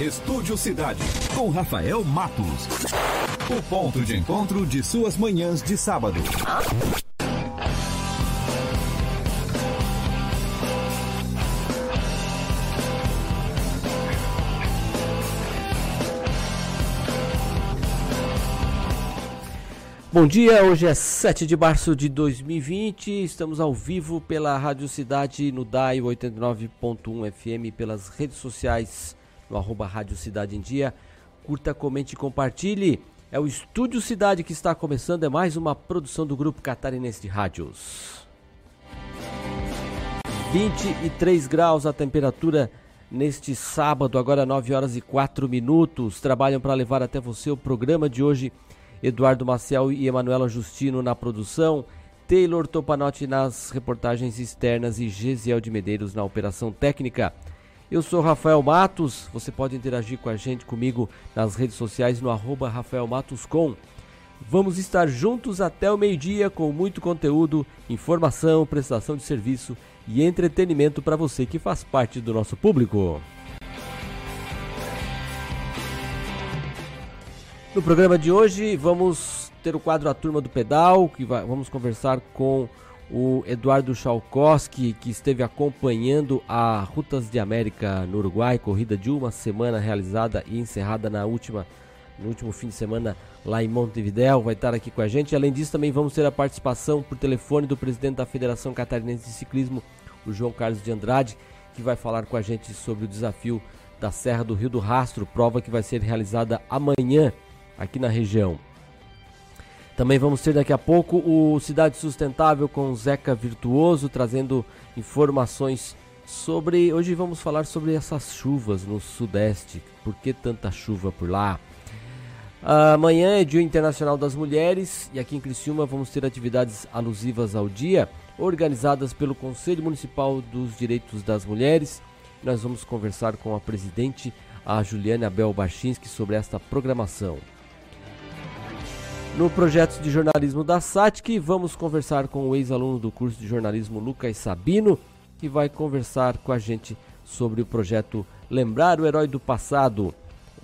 Estúdio Cidade, com Rafael Matos. O ponto de encontro de suas manhãs de sábado. Bom dia, hoje é 7 de março de 2020, estamos ao vivo pela Rádio Cidade no DAI 89.1 FM, pelas redes sociais no arroba Rádio Cidade em Dia. Curta, comente e compartilhe. É o Estúdio Cidade que está começando, é mais uma produção do Grupo Catarinense de Rádios. 23 graus a temperatura neste sábado, agora 9 horas e 4 minutos. Trabalham para levar até você o programa de hoje Eduardo Maciel e Emanuela Justino na produção, Taylor Topanotti nas reportagens externas e Gesiel de Medeiros na operação técnica. Eu sou Rafael Matos, você pode interagir com a gente comigo nas redes sociais no arroba Rafael Matos com. Vamos estar juntos até o meio-dia com muito conteúdo, informação, prestação de serviço e entretenimento para você que faz parte do nosso público. No programa de hoje vamos ter o quadro A Turma do Pedal, que vai, vamos conversar com o Eduardo Chalkowski, que esteve acompanhando a Rutas de América no Uruguai, corrida de uma semana realizada e encerrada na última, no último fim de semana lá em Montevideo, vai estar aqui com a gente. Além disso, também vamos ter a participação por telefone do presidente da Federação Catarinense de Ciclismo, o João Carlos de Andrade, que vai falar com a gente sobre o desafio da Serra do Rio do Rastro, prova que vai ser realizada amanhã aqui na região. Também vamos ter daqui a pouco o Cidade Sustentável com Zeca Virtuoso trazendo informações sobre. Hoje vamos falar sobre essas chuvas no Sudeste. Por que tanta chuva por lá? Amanhã é Dia Internacional das Mulheres e aqui em Criciúma vamos ter atividades alusivas ao dia, organizadas pelo Conselho Municipal dos Direitos das Mulheres. Nós vamos conversar com a presidente, a Juliana Abel Bachinski, sobre esta programação. No projeto de jornalismo da SATIC, vamos conversar com o ex-aluno do curso de jornalismo Lucas Sabino, que vai conversar com a gente sobre o projeto Lembrar o Herói do Passado,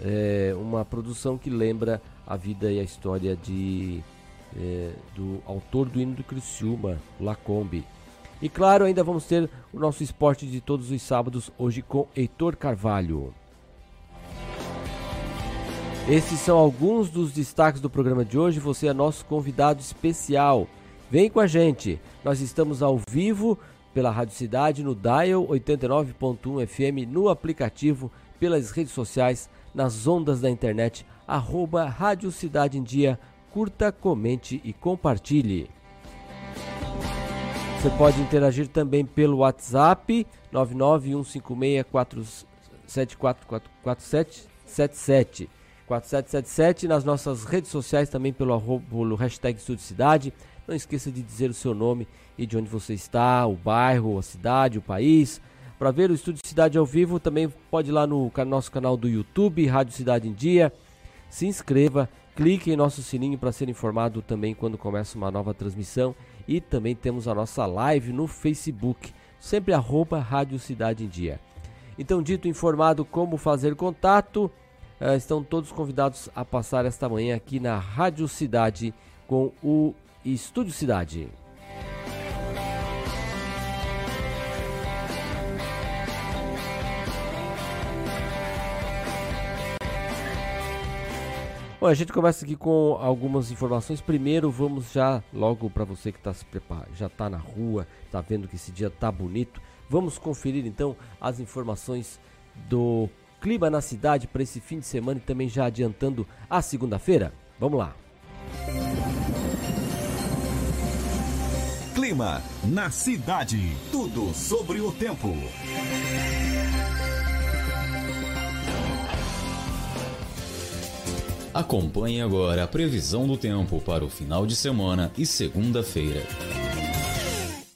é uma produção que lembra a vida e a história de, é, do autor do hino do Criciúma, Lacombe. E claro, ainda vamos ter o nosso esporte de todos os sábados, hoje com Heitor Carvalho. Esses são alguns dos destaques do programa de hoje. Você é nosso convidado especial. Vem com a gente. Nós estamos ao vivo pela Rádio Cidade no Dial 89.1 FM, no aplicativo, pelas redes sociais, nas ondas da internet, arroba Rádio Cidade em Dia. Curta, comente e compartilhe. Você pode interagir também pelo WhatsApp 99156474777. 4777 nas nossas redes sociais também pelo, pelo hashtag Cidade. Não esqueça de dizer o seu nome e de onde você está, o bairro, a cidade, o país. Para ver o Estúdio Cidade ao vivo, também pode ir lá no nosso canal do YouTube, Rádio Cidade em Dia. Se inscreva, clique em nosso sininho para ser informado também quando começa uma nova transmissão. E também temos a nossa live no Facebook, sempre arroba Rádio Cidade em Dia. Então, dito informado como fazer contato, Uh, estão todos convidados a passar esta manhã aqui na Rádio Cidade com o Estúdio Cidade. Bom, a gente começa aqui com algumas informações. Primeiro, vamos já logo para você que está se preparando, já está na rua, está vendo que esse dia está bonito. Vamos conferir então as informações do clima na cidade para esse fim de semana e também já adiantando a segunda-feira? Vamos lá. Clima na cidade. Tudo sobre o tempo. Acompanhe agora a previsão do tempo para o final de semana e segunda-feira.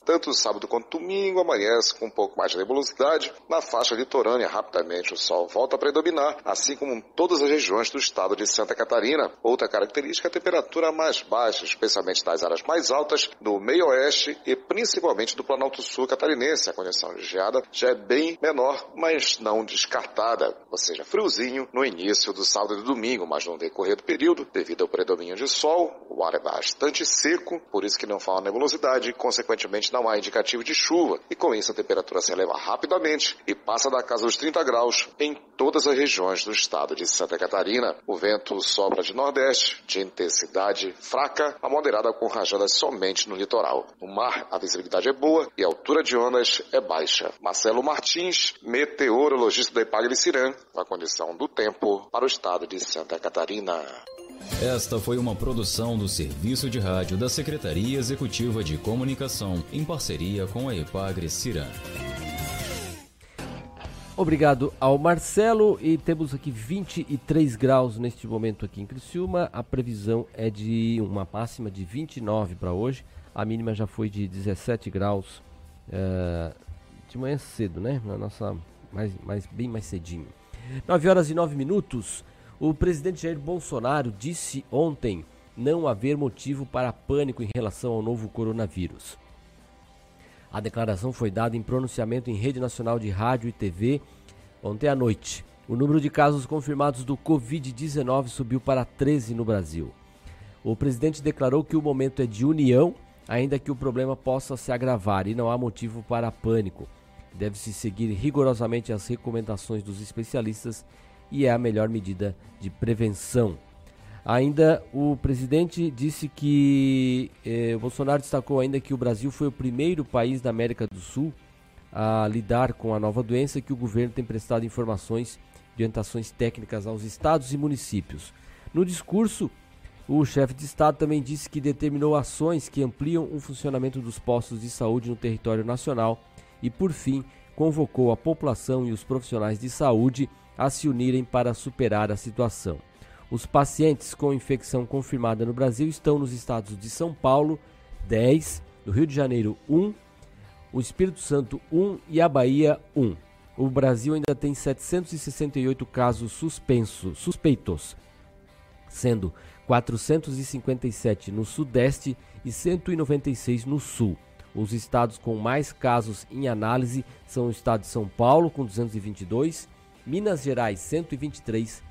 Tanto sábado quanto domingo amanhece com um pouco mais de nebulosidade. Na faixa litorânea, rapidamente o sol volta a predominar, assim como em todas as regiões do estado de Santa Catarina. Outra característica é a temperatura mais baixa, especialmente das áreas mais altas do meio-oeste e principalmente do Planalto Sul catarinense. A condição de geada já é bem menor, mas não descartada, ou seja, friozinho no início do sábado e do domingo, mas no decorrer do período, devido ao predomínio de sol, o ar é bastante seco, por isso que não fala nebulosidade e, consequentemente, não há indicativo de chuva. E com isso a temperatura se eleva rapidamente e passa da casa dos 30 graus em todas as regiões do estado de Santa Catarina. O vento sopra de nordeste, de intensidade fraca a moderada com rajadas somente no litoral. No mar, a visibilidade é boa e a altura de ondas é baixa. Marcelo Martins, meteorologista da Ipagre Cirã, a condição do tempo para o estado de Santa Catarina. Esta foi uma produção do Serviço de Rádio da Secretaria Executiva de Comunicação, em parceria com a Epagre Cirã. Obrigado ao Marcelo e temos aqui 23 graus neste momento aqui em Criciúma. A previsão é de uma máxima de 29 para hoje. A mínima já foi de 17 graus uh, de manhã cedo, né? Na nossa mais, mais bem mais cedinho. 9 horas e 9 minutos. O presidente Jair Bolsonaro disse ontem não haver motivo para pânico em relação ao novo coronavírus. A declaração foi dada em pronunciamento em rede nacional de rádio e TV ontem à noite. O número de casos confirmados do Covid-19 subiu para 13 no Brasil. O presidente declarou que o momento é de união, ainda que o problema possa se agravar e não há motivo para pânico. Deve-se seguir rigorosamente as recomendações dos especialistas e é a melhor medida de prevenção. Ainda o presidente disse que eh, o Bolsonaro destacou ainda que o Brasil foi o primeiro país da América do Sul a lidar com a nova doença e que o governo tem prestado informações e orientações técnicas aos estados e municípios. No discurso, o chefe de Estado também disse que determinou ações que ampliam o funcionamento dos postos de saúde no território nacional e, por fim, convocou a população e os profissionais de saúde a se unirem para superar a situação. Os pacientes com infecção confirmada no Brasil estão nos estados de São Paulo, 10, no Rio de Janeiro, 1, o Espírito Santo, 1 e a Bahia, 1. O Brasil ainda tem 768 casos suspensos, suspeitos, sendo 457 no Sudeste e 196 no Sul. Os estados com mais casos em análise são o estado de São Paulo, com 222, Minas Gerais 123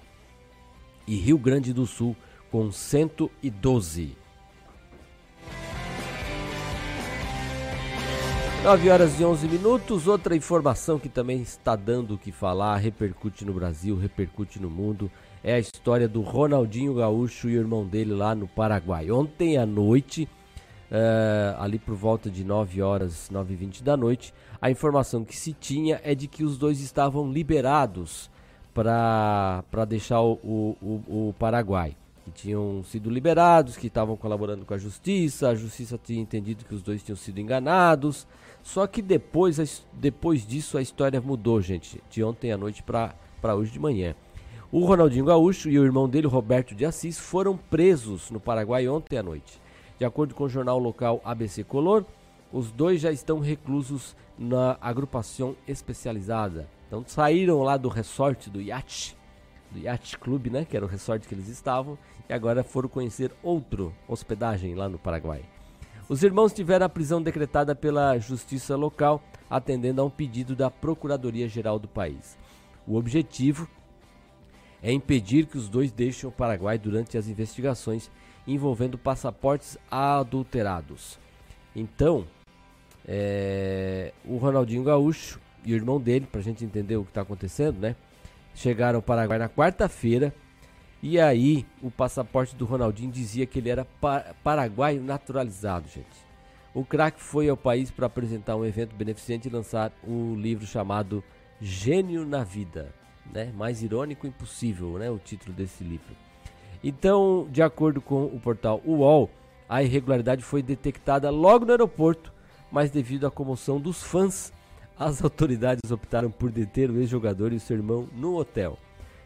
e Rio Grande do Sul com 112. 9 horas e 11 minutos. Outra informação que também está dando o que falar, repercute no Brasil, repercute no mundo, é a história do Ronaldinho Gaúcho e o irmão dele lá no Paraguai. Ontem à noite, uh, ali por volta de 9 horas, 9 e 20 da noite, a informação que se tinha é de que os dois estavam liberados para deixar o, o, o, Paraguai. Que tinham sido liberados, que estavam colaborando com a justiça, a justiça tinha entendido que os dois tinham sido enganados. Só que depois, depois disso a história mudou, gente, de ontem à noite para hoje de manhã. O Ronaldinho Gaúcho e o irmão dele, Roberto de Assis, foram presos no Paraguai ontem à noite. De acordo com o jornal local ABC Color, os dois já estão reclusos na agrupação especializada. Então saíram lá do resort do Yacht, do Yacht Club, né, que era o resort que eles estavam, e agora foram conhecer outro hospedagem lá no Paraguai. Os irmãos tiveram a prisão decretada pela justiça local, atendendo a um pedido da Procuradoria-Geral do país. O objetivo é impedir que os dois deixem o Paraguai durante as investigações envolvendo passaportes adulterados. Então, é, o Ronaldinho Gaúcho e o irmão dele, para a gente entender o que está acontecendo, né? Chegaram ao Paraguai na quarta-feira e aí o passaporte do Ronaldinho dizia que ele era pa paraguaio naturalizado, gente. O craque foi ao país para apresentar um evento beneficente e lançar um livro chamado Gênio na Vida, né? Mais irônico impossível, né? O título desse livro. Então, de acordo com o portal UOL, a irregularidade foi detectada logo no aeroporto, mas devido à comoção dos fãs, as autoridades optaram por deter o ex-jogador e seu irmão no hotel.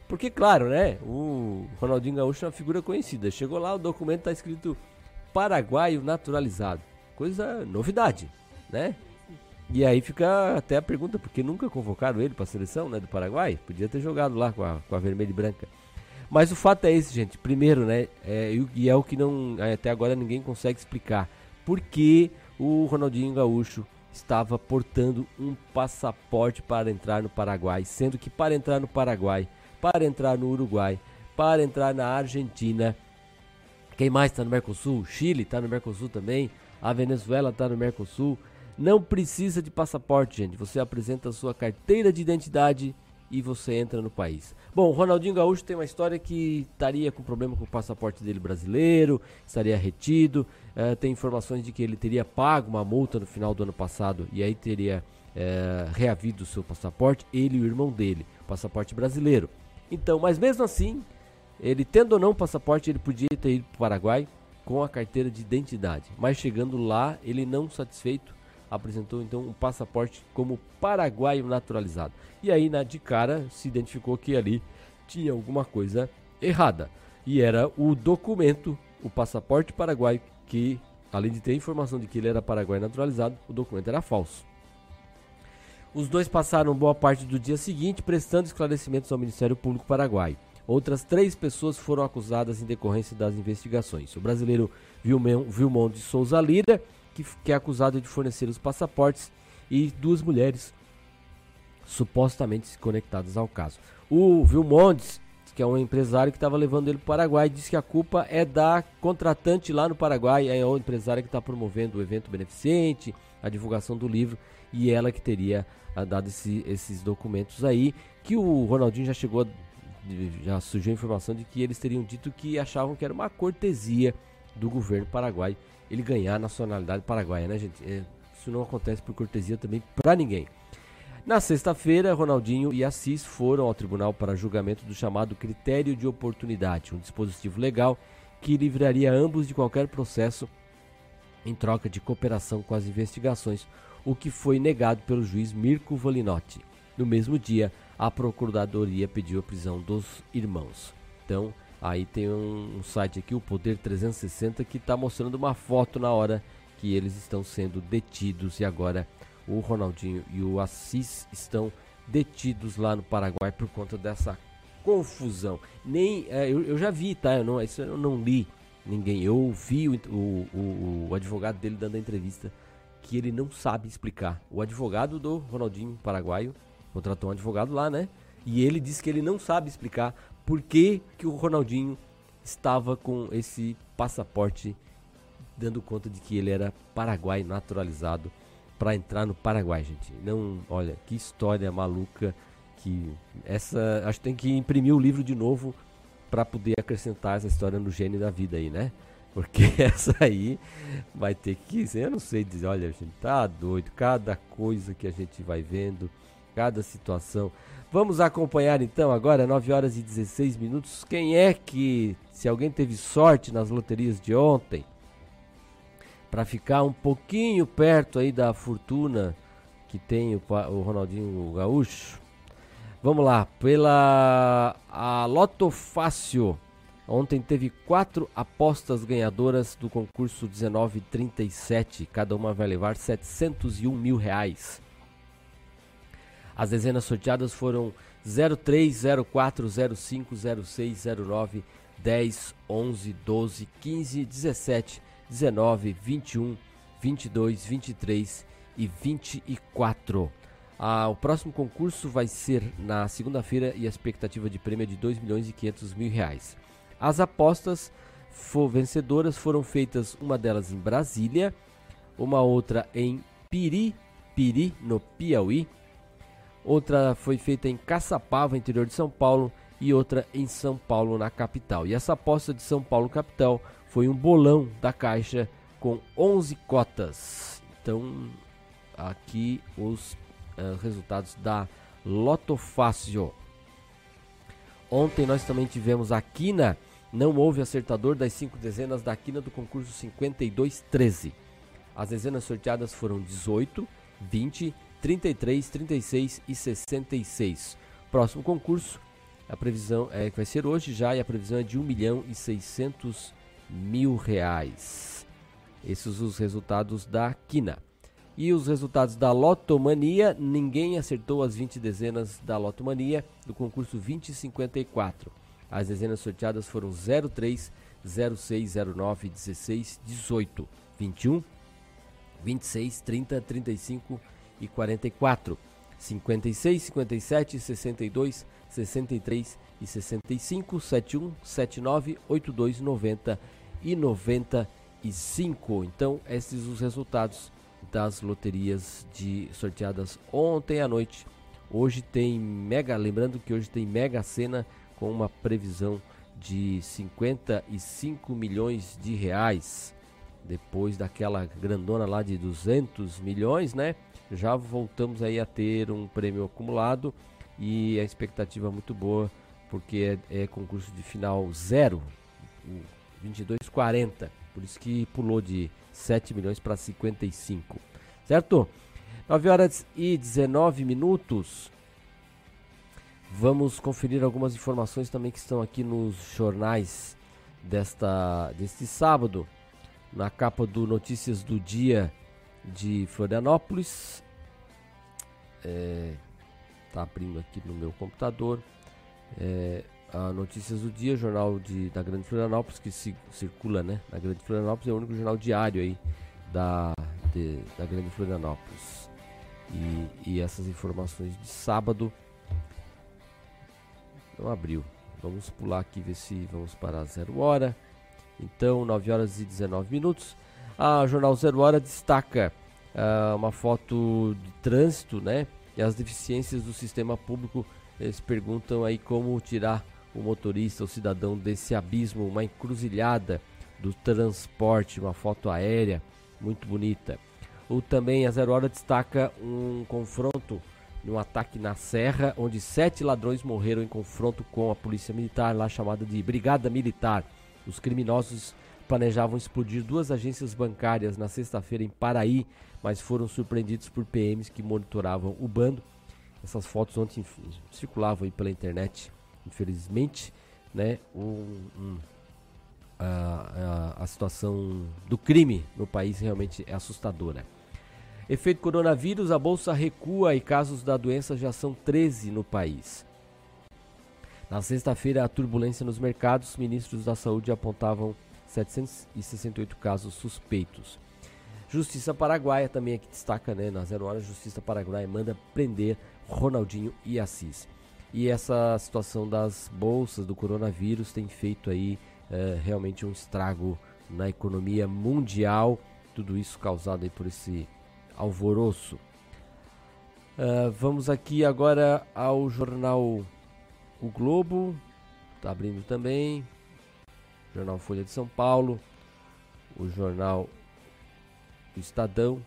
Porque, claro, né? O Ronaldinho Gaúcho é uma figura conhecida. Chegou lá, o documento está escrito paraguaio naturalizado. Coisa, novidade. né? E aí fica até a pergunta, porque nunca convocaram ele para a seleção né, do Paraguai? Podia ter jogado lá com a, com a vermelha e branca. Mas o fato é esse, gente. Primeiro, né? É, e é o que não até agora ninguém consegue explicar. Por que o Ronaldinho Gaúcho estava portando um passaporte para entrar no Paraguai, sendo que para entrar no Paraguai, para entrar no Uruguai, para entrar na Argentina, quem mais está no Mercosul? Chile está no Mercosul também, a Venezuela está no Mercosul. Não precisa de passaporte, gente. Você apresenta a sua carteira de identidade e você entra no país. Bom, o Ronaldinho Gaúcho tem uma história que estaria com problema com o passaporte dele brasileiro, estaria retido. Uh, tem informações de que ele teria pago uma multa no final do ano passado e aí teria uh, reavido o seu passaporte, ele e o irmão dele, passaporte brasileiro. Então, mas mesmo assim, ele tendo ou não passaporte, ele podia ter ido para o Paraguai com a carteira de identidade. Mas chegando lá, ele não satisfeito, apresentou então um passaporte como paraguaio naturalizado. E aí, na de cara, se identificou que ali tinha alguma coisa errada. E era o documento, o passaporte paraguaio, que além de ter informação de que ele era paraguaio naturalizado, o documento era falso. Os dois passaram boa parte do dia seguinte prestando esclarecimentos ao Ministério Público Paraguaio. Outras três pessoas foram acusadas em decorrência das investigações. O brasileiro Vilmon de Souza Lira que, que é acusado de fornecer os passaportes, e duas mulheres supostamente conectadas ao caso. O Vilmondes, que é um empresário que estava levando ele para o Paraguai, disse que a culpa é da contratante lá no Paraguai, é o empresário que está promovendo o evento beneficente, a divulgação do livro, e ela que teria ah, dado esse, esses documentos aí, que o Ronaldinho já chegou, já surgiu a informação de que eles teriam dito que achavam que era uma cortesia do governo paraguai ele ganhar a nacionalidade paraguaia, né, gente? É, isso não acontece por cortesia também para ninguém. Na sexta-feira, Ronaldinho e Assis foram ao tribunal para julgamento do chamado critério de oportunidade, um dispositivo legal que livraria ambos de qualquer processo em troca de cooperação com as investigações, o que foi negado pelo juiz Mirko Volinotti. No mesmo dia, a procuradoria pediu a prisão dos irmãos. Então, Aí tem um, site aqui, o Poder 360, que está mostrando uma foto na hora que eles estão sendo detidos e agora o Ronaldinho e o Assis estão detidos lá no Paraguai por conta dessa confusão. Nem é, eu, eu, já vi, tá? Eu não, isso eu não li ninguém. Eu ouvi o, o, o, advogado dele dando a entrevista que ele não sabe explicar. O advogado do Ronaldinho paraguaio contratou um advogado lá, né? E ele disse que ele não sabe explicar por que, que o Ronaldinho estava com esse passaporte dando conta de que ele era paraguai naturalizado para entrar no Paraguai, gente. Não, olha, que história maluca que essa, acho que tem que imprimir o livro de novo para poder acrescentar essa história no gênio da vida aí, né? Porque essa aí vai ter que, eu não sei dizer, olha, gente, tá doido, cada coisa que a gente vai vendo, cada situação. Vamos acompanhar então agora, 9 horas e 16 minutos. Quem é que, se alguém teve sorte nas loterias de ontem, para ficar um pouquinho perto aí da fortuna que tem o, o Ronaldinho Gaúcho? Vamos lá, pela a Loto Fácil. Ontem teve quatro apostas ganhadoras do concurso 1937. Cada uma vai levar 701 mil reais. As dezenas sorteadas foram 03, 04, 05, 06, 09, 10, 11, 12, 15, 17, 19, 21, 22, 23 e 24. Ah, o próximo concurso vai ser na segunda-feira e a expectativa de prêmio é de 2 milhões e 500 mil reais. As apostas for vencedoras foram feitas, uma delas em Brasília, uma outra em Piri, Piri, no Piauí, outra foi feita em Caçapava, interior de São Paulo, e outra em São Paulo, na capital. E essa aposta de São Paulo, capital, foi um bolão da Caixa com 11 cotas. Então, aqui os uh, resultados da Loto Fácil. Ontem nós também tivemos a quina, não houve acertador das cinco dezenas da quina do concurso 5213. As dezenas sorteadas foram 18, 20, 33, 36 e 66. Próximo concurso, a previsão é que vai ser hoje já e a previsão é de 1 milhão e 600 mil reais. Esses os resultados da Quina. E os resultados da Lotomania, ninguém acertou as 20 dezenas da Lotomania do concurso 2054. As dezenas sorteadas foram 03, 06, 09, 16, 18, 21, 26, 30, 35 e 44. 56, 57, 62, 63 e 65, 71, 79, 82, 90 e 95. Então, esses os resultados das loterias de sorteadas ontem à noite. Hoje tem mega, lembrando que hoje tem mega cena com uma previsão de 55 milhões de reais. Depois daquela grandona lá de 200 milhões, né? Já voltamos aí a ter um prêmio acumulado e a expectativa é muito boa porque é, é concurso de final zero, 22,40. Por isso que pulou de 7 milhões para 55. Certo? 9 horas e 19 minutos. Vamos conferir algumas informações também que estão aqui nos jornais desta deste sábado. Na capa do Notícias do Dia de Florianópolis. É, tá abrindo aqui no meu computador. É, a Notícias do Dia, jornal de, da Grande Florianópolis, que se, circula né, na Grande Florianópolis, é o único jornal diário aí da, de, da Grande Florianópolis. E, e essas informações de sábado não abriu. Vamos pular aqui ver se vamos para zero hora. Então, 9 horas e 19 minutos. A Jornal Zero Hora destaca uh, uma foto de trânsito, né? E as deficiências do sistema público. Eles perguntam aí como tirar o motorista, o cidadão desse abismo, uma encruzilhada do transporte, uma foto aérea muito bonita. O também a Zero Hora destaca um confronto num ataque na Serra, onde sete ladrões morreram em confronto com a polícia militar, lá chamada de Brigada Militar. Os criminosos planejavam explodir duas agências bancárias na sexta-feira em Paraí, mas foram surpreendidos por PMs que monitoravam o bando. Essas fotos ontem circulavam aí pela internet, infelizmente, né? Um, um, a, a, a situação do crime no país realmente é assustadora. Efeito coronavírus, a bolsa recua e casos da doença já são 13 no país. Na sexta-feira, a turbulência nos mercados, ministros da saúde apontavam 768 casos suspeitos. Justiça Paraguaia também aqui destaca, né? Na zero hora, Justiça Paraguaia manda prender Ronaldinho e Assis. E essa situação das bolsas do coronavírus tem feito aí é, realmente um estrago na economia mundial. Tudo isso causado aí por esse alvoroço. Uh, vamos aqui agora ao jornal O Globo, está abrindo também. Jornal Folha de São Paulo, o jornal Estadão.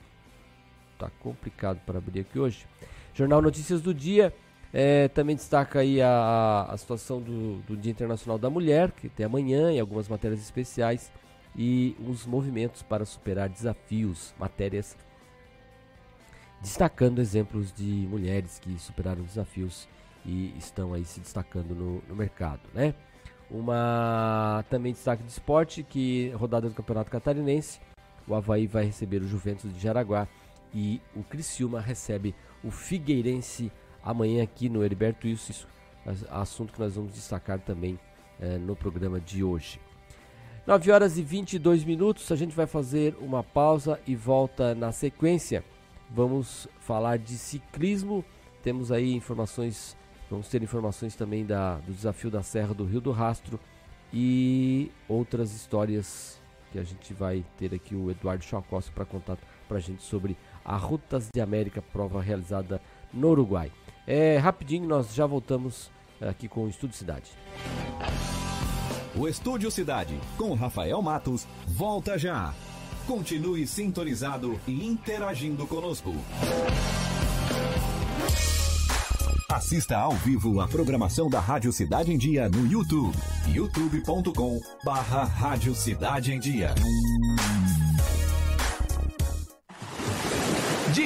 Tá complicado para abrir aqui hoje. Jornal Notícias do Dia é, também destaca aí a, a situação do, do, Dia Internacional da Mulher, que tem amanhã e algumas matérias especiais e os movimentos para superar desafios, matérias destacando exemplos de mulheres que superaram desafios e estão aí se destacando no, no mercado, né? Uma também destaque de esporte que rodada do Campeonato Catarinense o Havaí vai receber o Juventus de Jaraguá e o Criciúma recebe o Figueirense amanhã aqui no Heriberto Wilson. Isso é assunto que nós vamos destacar também é, no programa de hoje. 9 horas e 22 minutos, a gente vai fazer uma pausa e volta na sequência. Vamos falar de ciclismo. Temos aí informações, vamos ter informações também da, do desafio da Serra do Rio do Rastro e outras histórias que a gente vai ter aqui o Eduardo Chacossi para contar para a gente sobre a Rutas de América, prova realizada no Uruguai. É, rapidinho, nós já voltamos é, aqui com o Estúdio Cidade. O Estúdio Cidade, com Rafael Matos, volta já. Continue sintonizado e interagindo conosco. Assista ao vivo a programação da Rádio Cidade em Dia no YouTube. youtube.com barra Rádio Cidade em Dia.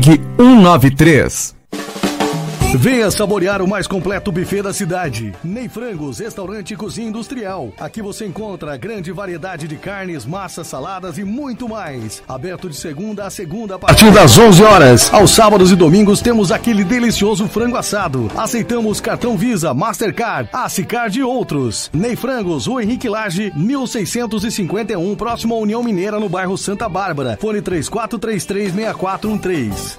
193. Venha saborear o mais completo buffet da cidade. Ney Frangos, restaurante e cozinha industrial. Aqui você encontra grande variedade de carnes, massas, saladas e muito mais. Aberto de segunda a segunda a partir das 11 horas. Aos sábados e domingos temos aquele delicioso frango assado. Aceitamos cartão Visa, Mastercard, Acicard e outros. Ney Frangos, Rua Henrique Lage, 1651, próximo à União Mineira, no bairro Santa Bárbara. Fone 34336413.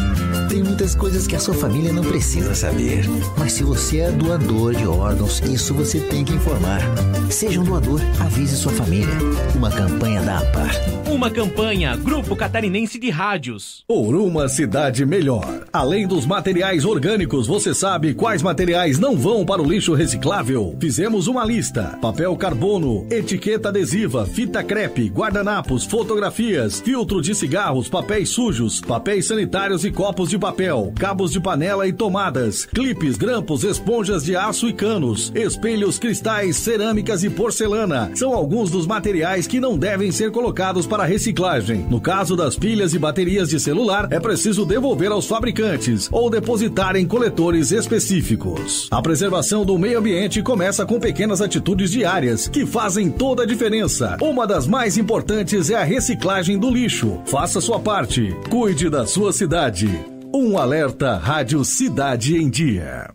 Tem muitas coisas que a sua família não precisa saber. Mas se você é doador de órgãos, isso você tem que informar. Seja um doador, avise sua família. Uma campanha da APAR. Uma campanha Grupo Catarinense de Rádios. Por uma cidade melhor. Além dos materiais orgânicos, você sabe quais materiais não vão para o lixo reciclável? Fizemos uma lista: papel carbono, etiqueta adesiva, fita crepe, guardanapos, fotografias, filtro de cigarros, papéis sujos, papéis sanitários e copos de papel, cabos de panela e tomadas, clipes, grampos, esponjas de aço e canos, espelhos, cristais, cerâmicas e porcelana. São alguns dos materiais que não devem ser colocados para reciclagem. No caso das pilhas e baterias de celular, é preciso devolver aos fabricantes ou depositar em coletores específicos. A preservação do meio ambiente começa com pequenas atitudes diárias que fazem toda a diferença. Uma das mais importantes é a reciclagem do lixo. Faça sua parte. Cuide da sua cidade. Um alerta Rádio Cidade em Dia.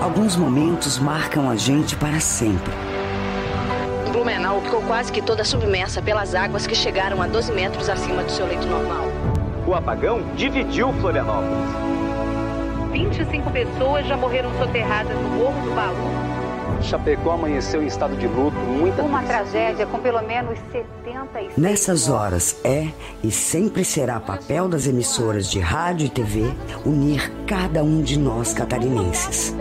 Alguns momentos marcam a gente para sempre. Blumenau ficou quase que toda submersa pelas águas que chegaram a 12 metros acima do seu leito normal. O apagão dividiu Florianópolis. 25 pessoas já morreram soterradas no Morro do Baú. Chapecó amanheceu em estado de luto, muita Uma tragédia com pelo menos 76 Nessas horas é e sempre será papel das emissoras de rádio e TV unir cada um de nós catarinenses.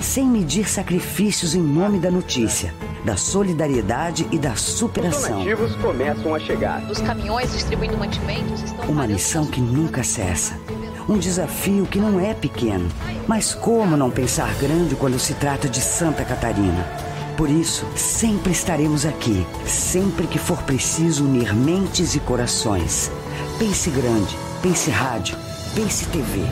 Sem medir sacrifícios em nome da notícia, da solidariedade e da superação. Os donativos começam a chegar. Os caminhões distribuindo mantimentos estão Uma missão que nunca cessa. Um desafio que não é pequeno. Mas como não pensar grande quando se trata de Santa Catarina? Por isso, sempre estaremos aqui, sempre que for preciso unir mentes e corações. Pense grande, pense rádio, pense TV.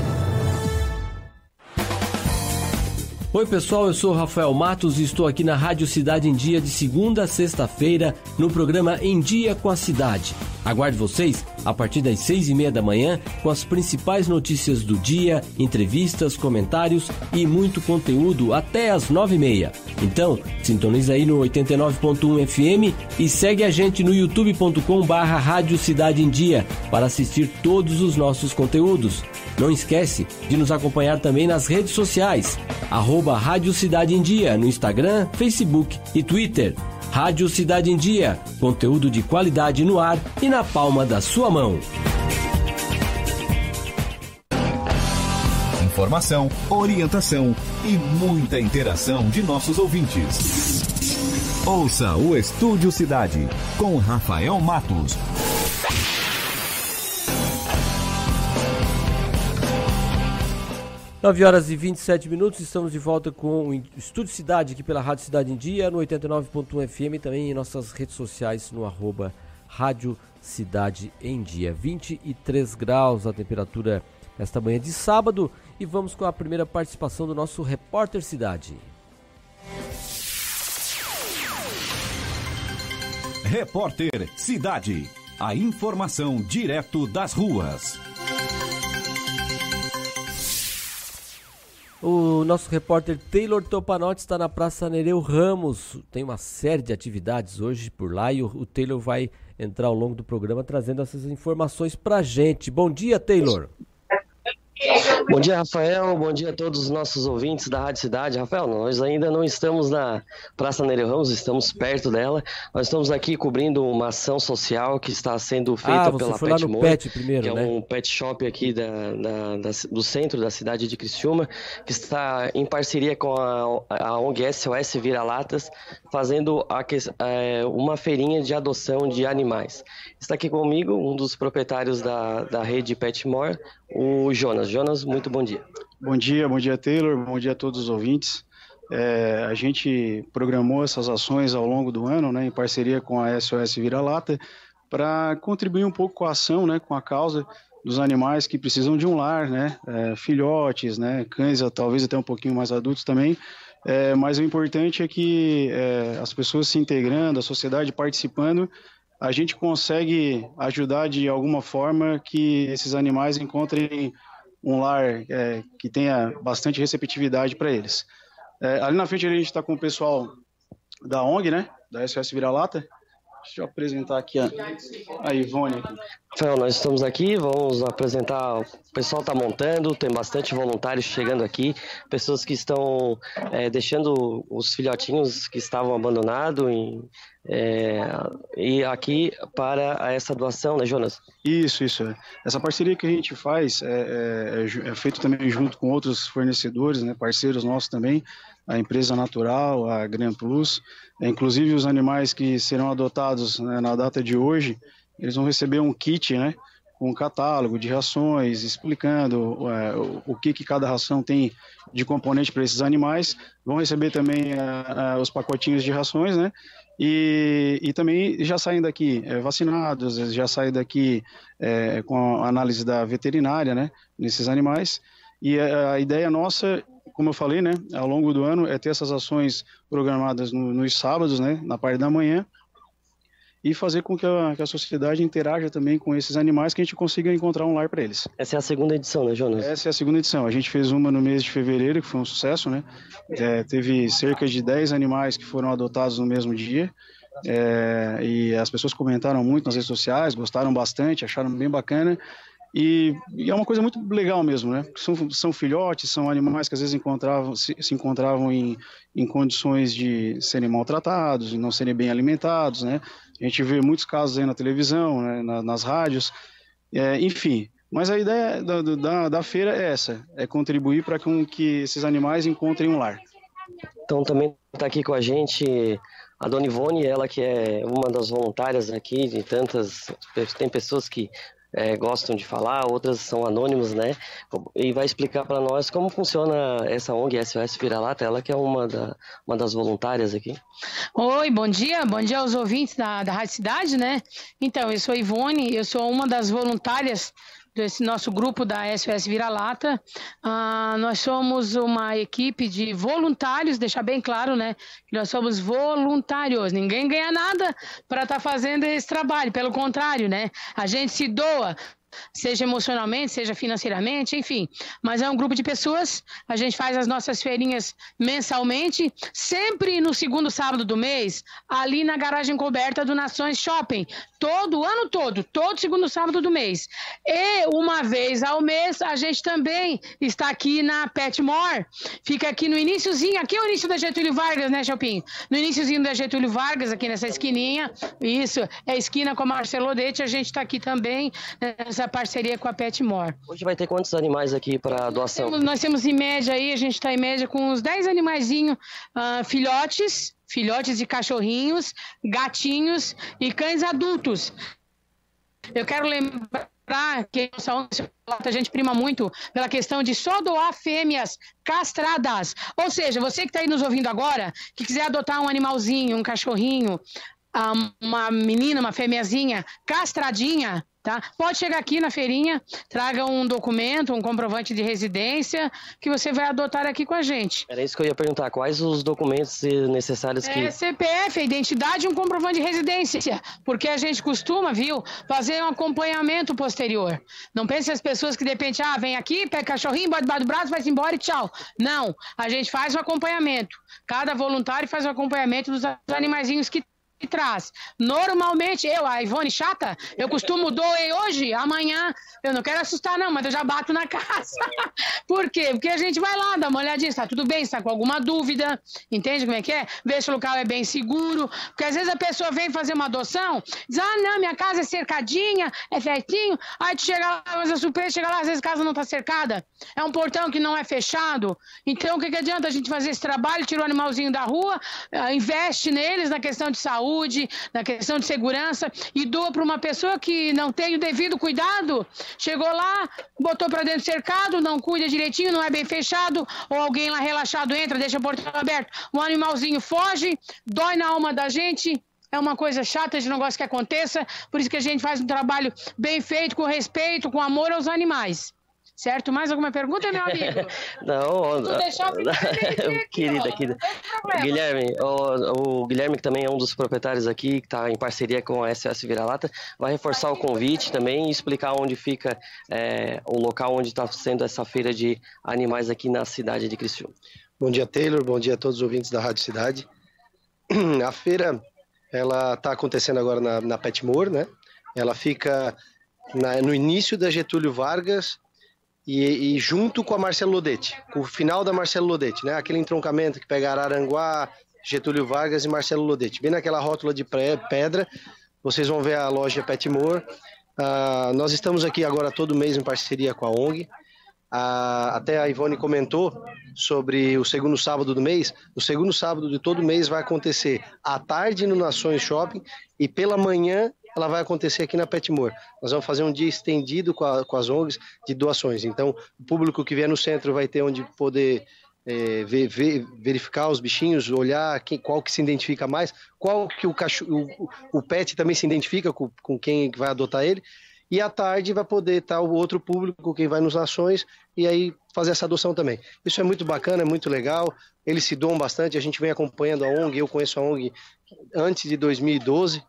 Oi pessoal, eu sou Rafael Matos e estou aqui na Rádio Cidade em Dia de segunda a sexta-feira no programa Em Dia com a Cidade. Aguarde vocês a partir das seis e meia da manhã com as principais notícias do dia, entrevistas, comentários e muito conteúdo até as nove e meia. Então, sintoniza aí no 89.1 FM e segue a gente no youtube.com barra Rádio Cidade em Dia para assistir todos os nossos conteúdos. Não esquece de nos acompanhar também nas redes sociais, arroba Rádio Cidade em Dia no Instagram, Facebook e Twitter. Rádio Cidade em Dia, conteúdo de qualidade no ar e na palma da sua mão. Informação, orientação e muita interação de nossos ouvintes. Ouça o Estúdio Cidade com Rafael Matos. Nove horas e 27 minutos, estamos de volta com o Estúdio Cidade aqui pela Rádio Cidade em Dia, no 89.1 FM, também em nossas redes sociais no arroba Rádio Cidade em Dia. 23 graus a temperatura esta manhã de sábado e vamos com a primeira participação do nosso repórter Cidade. Repórter Cidade. A informação direto das ruas. O nosso repórter Taylor Topanotti está na Praça Nereu Ramos. Tem uma série de atividades hoje por lá e o, o Taylor vai entrar ao longo do programa trazendo essas informações pra gente. Bom dia, Taylor. Bom dia, Rafael. Bom dia a todos os nossos ouvintes da Rádio Cidade. Rafael, nós ainda não estamos na Praça Nereu Ramos, estamos perto dela. Nós estamos aqui cobrindo uma ação social que está sendo feita ah, pela Pet More, Pet primeiro, que é né? um pet shop aqui da, da, da, do centro da cidade de Criciúma, que está em parceria com a, a ONG SOS Vira-Latas, fazendo a, é, uma feirinha de adoção de animais. Está aqui comigo um dos proprietários da, da rede Petmore, o Jonas. Jonas, muito bom dia. Bom dia, bom dia Taylor, bom dia a todos os ouvintes. É, a gente programou essas ações ao longo do ano, né, em parceria com a SOS Vira-Lata, para contribuir um pouco com a ação, né, com a causa dos animais que precisam de um lar, né, é, filhotes, né, cães, talvez até um pouquinho mais adultos também. É, mas o importante é que é, as pessoas se integrando, a sociedade participando, a gente consegue ajudar de alguma forma que esses animais encontrem um lar é, que tenha bastante receptividade para eles. É, ali na frente a gente está com o pessoal da ONG, né, da SOS Vira-Lata. Deixa eu apresentar aqui a, a Ivone. Aqui. Rafael, nós estamos aqui, vamos apresentar. O pessoal está montando, tem bastante voluntários chegando aqui, pessoas que estão é, deixando os filhotinhos que estavam abandonados em, é, e aqui para essa doação, né, Jonas? Isso, isso. Essa parceria que a gente faz é, é, é feito também junto com outros fornecedores, né, parceiros nossos também, a empresa Natural, a Gran Plus, inclusive os animais que serão adotados né, na data de hoje, eles vão receber um kit, né, com um catálogo de rações, explicando é, o, que, que cada ração tem de componente para esses animais. Vão receber também é, os pacotinhos de rações, né? E, e também já saem daqui é, vacinados, já saem daqui é, com a análise da veterinária, né? Nesses animais. E a ideia nossa como eu falei, né, ao longo do ano, é ter essas ações programadas no, nos sábados, né, na parte da manhã, e fazer com que a, que a, sociedade interaja também com esses animais que a gente consiga encontrar um lar para eles. Essa é a segunda edição, né, Jonas? Essa é a segunda edição. A gente fez uma no mês de fevereiro, que foi um sucesso, né? É, teve cerca de 10 animais que foram adotados no mesmo dia. É, e as pessoas comentaram muito nas redes sociais, gostaram bastante, acharam bem bacana. E, e, é uma coisa muito legal mesmo, né? São, são filhotes, são animais que às vezes encontravam, se, se, encontravam em, em condições de serem maltratados, e não serem bem alimentados, né? A gente vê muitos casos aí na televisão, né? Na, nas rádios, é, enfim. Mas a ideia da, da, da feira é essa, é contribuir para que esses animais encontrem um lar. Então também está aqui com a gente a Dona Ivone, ela que é uma das voluntárias aqui, de tantas, tem pessoas que é, gostam de falar, outras são anônimos, né? E vai explicar para nós como funciona essa ONG SOS Vira-Lata, ela que é uma, da, uma das voluntárias aqui. Oi, bom dia, bom dia aos ouvintes da, da Rádio Cidade, né? Então, eu sou Ivone, eu sou uma das voluntárias desse nosso grupo da SOS Vira-Lata. Ah, nós somos uma equipe de voluntários, deixar bem claro, né? Que nós somos voluntários. Ninguém ganha nada para estar tá fazendo esse trabalho. Pelo contrário, né? A gente se doa seja emocionalmente, seja financeiramente, enfim. Mas é um grupo de pessoas. A gente faz as nossas feirinhas mensalmente, sempre no segundo sábado do mês, ali na garagem coberta do Nações Shopping. Todo ano todo, todo segundo sábado do mês. E uma vez ao mês, a gente também está aqui na Petmore. Fica aqui no iníciozinho, aqui é o início da Getúlio Vargas, né, Chopin? No iníciozinho da Getúlio Vargas, aqui nessa esquininha. Isso, é esquina com a Marcelo Odete. A gente está aqui também nessa essa parceria com a Petmore. Hoje vai ter quantos animais aqui para doação? Nós temos, nós temos, em média aí, a gente está em média com uns 10 animaizinhos, uh, filhotes, filhotes de cachorrinhos, gatinhos e cães adultos. Eu quero lembrar que a gente prima muito pela questão de só doar fêmeas castradas. Ou seja, você que está aí nos ouvindo agora, que quiser adotar um animalzinho, um cachorrinho, uma menina, uma fêmeazinha castradinha, Tá? Pode chegar aqui na feirinha, traga um documento, um comprovante de residência que você vai adotar aqui com a gente. Era isso que eu ia perguntar. Quais os documentos necessários que. É CPF, a identidade e um comprovante de residência. Porque a gente costuma, viu, fazer um acompanhamento posterior. Não pense as pessoas que de repente, ah, vem aqui, pega cachorrinho, bota debaixo do braço, vai-se embora e tchau. Não, a gente faz o acompanhamento. Cada voluntário faz o acompanhamento dos animaizinhos que e traz. Normalmente, eu, a Ivone chata, eu costumo doer hoje, amanhã, eu não quero assustar não, mas eu já bato na casa. Por quê? Porque a gente vai lá, dá uma olhadinha, está tudo bem, está com alguma dúvida, entende como é que é? Vê se o local é bem seguro, porque às vezes a pessoa vem fazer uma adoção, diz, ah, não, minha casa é cercadinha, é certinho, aí tu chega lá, mas a surpresa, chega lá, às vezes a casa não está cercada, é um portão que não é fechado, então o que, que adianta a gente fazer esse trabalho, tira o animalzinho da rua, eh, investe neles na questão de saúde, saúde, na questão de segurança, e doa para uma pessoa que não tem o devido cuidado, chegou lá, botou para dentro cercado, não cuida direitinho, não é bem fechado, ou alguém lá relaxado entra, deixa o portão aberto, o animalzinho foge, dói na alma da gente, é uma coisa chata, a gente não gosta que aconteça, por isso que a gente faz um trabalho bem feito, com respeito, com amor aos animais. Certo? Mais alguma pergunta, meu amigo? não, não deixar querida, querida. Guilherme, o, o, Guilherme, que também é um dos proprietários aqui, que está em parceria com a SS Vira-Lata, vai reforçar o convite também e explicar onde fica é, o local onde está sendo essa feira de animais aqui na cidade de Criciúma. Bom dia, Taylor. Bom dia a todos os ouvintes da Rádio Cidade. A feira, ela está acontecendo agora na, na Petmore, né? Ela fica na, no início da Getúlio Vargas, e, e, junto com a Marcelo Lodete, com o final da Marcelo Lodete, né? Aquele entroncamento que pega Araranguá, Getúlio Vargas e Marcelo Lodete. Bem naquela rótula de pedra, vocês vão ver a loja Petmore. Uh, nós estamos aqui agora todo mês em parceria com a ONG. Uh, até a Ivone comentou sobre o segundo sábado do mês. O segundo sábado de todo mês vai acontecer à tarde no Nações Shopping e pela manhã ela vai acontecer aqui na Petmore. Nós vamos fazer um dia estendido com, a, com as ONGs de doações. Então, o público que vier no centro vai ter onde poder é, ver, ver, verificar os bichinhos, olhar quem, qual que se identifica mais, qual que o, cachorro, o, o pet também se identifica com, com quem vai adotar ele. E à tarde vai poder estar o outro público, quem vai nos ações, e aí fazer essa adoção também. Isso é muito bacana, é muito legal. Eles se doam bastante, a gente vem acompanhando a ONG, eu conheço a ONG antes de 2012,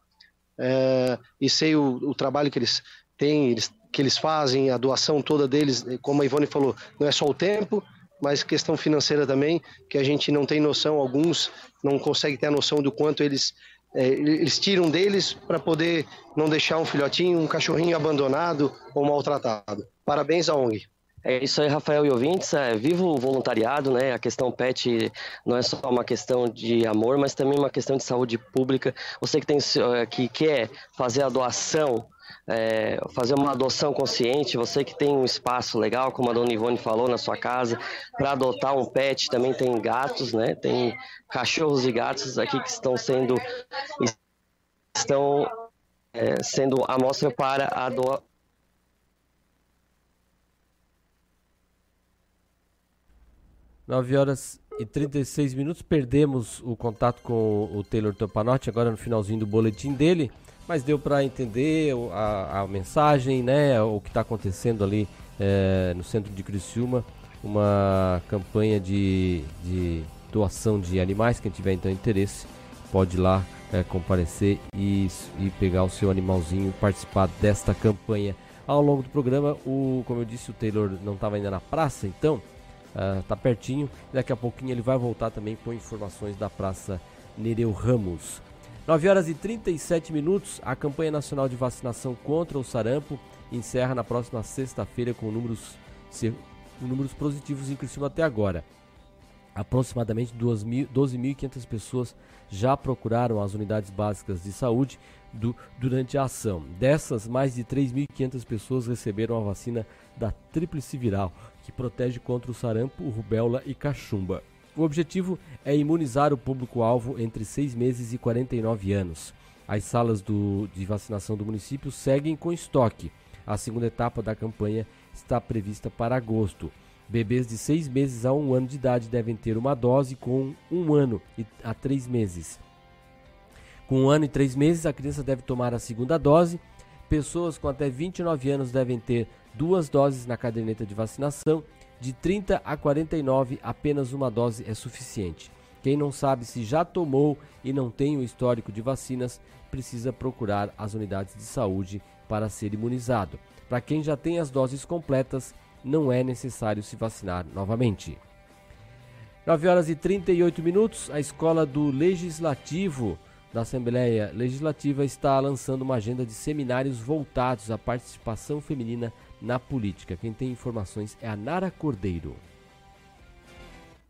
é, e sei o, o, trabalho que eles têm, eles, que eles fazem, a doação toda deles, como a Ivone falou, não é só o tempo, mas questão financeira também, que a gente não tem noção, alguns não conseguem ter a noção do quanto eles é, eles tiram deles para poder não deixar um filhotinho, um cachorrinho abandonado ou maltratado. Parabéns à ONG. É isso aí, Rafael e ouvintes. É, viva o voluntariado, né? A questão pet não é só uma questão de amor, mas também uma questão de saúde pública. Você que, tem, é, que quer fazer a doação, é, fazer uma adoção consciente, você que tem um espaço legal, como a dona Ivone falou, na sua casa, para adotar um pet, também tem gatos, né? Tem cachorros e gatos aqui que estão sendo estão é, sendo amostra para a doação 9 horas e 36 minutos. Perdemos o contato com o Taylor Tampanotti agora no finalzinho do boletim dele, mas deu para entender a, a, mensagem, né? O que está acontecendo ali é, no centro de Criciúma, uma campanha de, de doação de animais. Quem tiver então interesse pode ir lá é, comparecer e, e pegar o seu animalzinho, participar desta campanha. Ao longo do programa, o, como eu disse, o Taylor não estava ainda na praça, então uh, tá pertinho. Daqui a pouquinho ele vai voltar também com informações da Praça Nereu Ramos. 9 horas e 37 minutos, a campanha nacional de vacinação contra o sarampo encerra na próxima sexta-feira com números, com números positivos em Criciúma até agora. Aproximadamente 12.500 pessoas já procuraram as unidades básicas de saúde do, durante a ação. Dessas, mais de 3.500 pessoas receberam a vacina da tríplice viral, que protege contra o sarampo, rubéola e cachumba. O objetivo é imunizar o público-alvo entre 6 meses e 49 anos. As salas do, de vacinação do município seguem com estoque. A segunda etapa da campanha está prevista para agosto. Bebês de 6 meses a 1 ano de idade devem ter uma dose com um ano a 3 meses. Com um ano e três meses, a criança deve tomar a segunda dose. Pessoas com até 29 anos devem ter duas doses na caderneta de vacinação. De 30 a 49, apenas uma dose é suficiente. Quem não sabe se já tomou e não tem o histórico de vacinas, precisa procurar as unidades de saúde para ser imunizado. Para quem já tem as doses completas, não é necessário se vacinar novamente. 9 horas e 38 minutos, a Escola do Legislativo da Assembleia Legislativa está lançando uma agenda de seminários voltados à participação feminina na política. Quem tem informações é a Nara Cordeiro.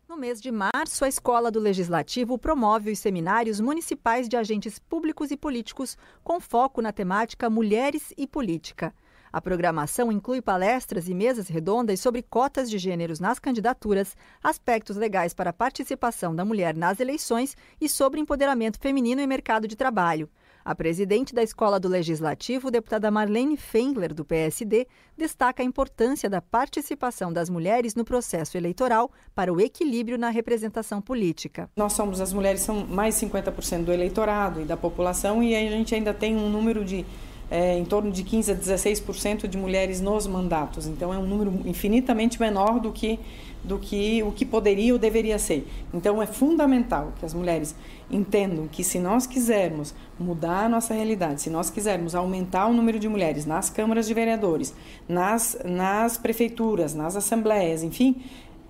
No mês de março, a Escola do Legislativo promove os seminários municipais de agentes públicos e políticos com foco na temática Mulheres e Política. A programação inclui palestras e mesas redondas sobre cotas de gêneros nas candidaturas, aspectos legais para a participação da mulher nas eleições e sobre empoderamento feminino e mercado de trabalho. A presidente da Escola do Legislativo, deputada Marlene Fengler, do PSD, destaca a importância da participação das mulheres no processo eleitoral para o equilíbrio na representação política. Nós somos, as mulheres são mais 50% do eleitorado e da população, e a gente ainda tem um número de é, em torno de 15 a 16% de mulheres nos mandatos. Então é um número infinitamente menor do que do que o que poderia ou deveria ser. Então é fundamental que as mulheres entendam que se nós quisermos mudar a nossa realidade, se nós quisermos aumentar o número de mulheres nas câmaras de vereadores, nas, nas prefeituras, nas assembleias, enfim,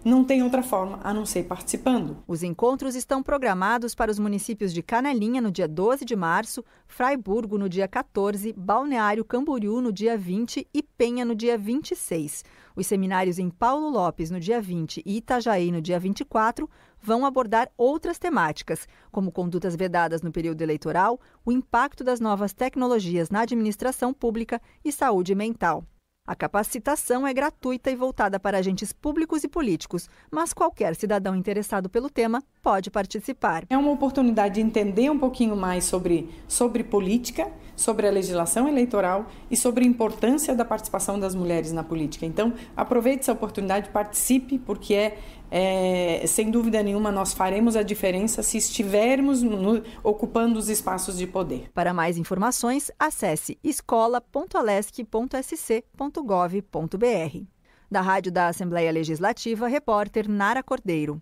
não tem outra forma a não ser participando. Os encontros estão programados para os municípios de Canelinha no dia 12 de março, Fraiburgo no dia 14, Balneário Camboriú no dia 20 e Penha no dia 26. Os seminários em Paulo Lopes no dia 20 e Itajaí no dia 24 vão abordar outras temáticas, como condutas vedadas no período eleitoral, o impacto das novas tecnologias na administração pública e saúde mental. A capacitação é gratuita e voltada para agentes públicos e políticos, mas qualquer cidadão interessado pelo tema pode participar. É uma oportunidade de entender um pouquinho mais sobre, sobre política, sobre a legislação eleitoral e sobre a importância da participação das mulheres na política. Então, aproveite essa oportunidade, participe, porque é, é, sem dúvida nenhuma, nós faremos a diferença se estivermos no, ocupando os espaços de poder. Para mais informações, acesse escola.alesc.sc.gov.br. Da Rádio da Assembleia Legislativa, repórter Nara Cordeiro.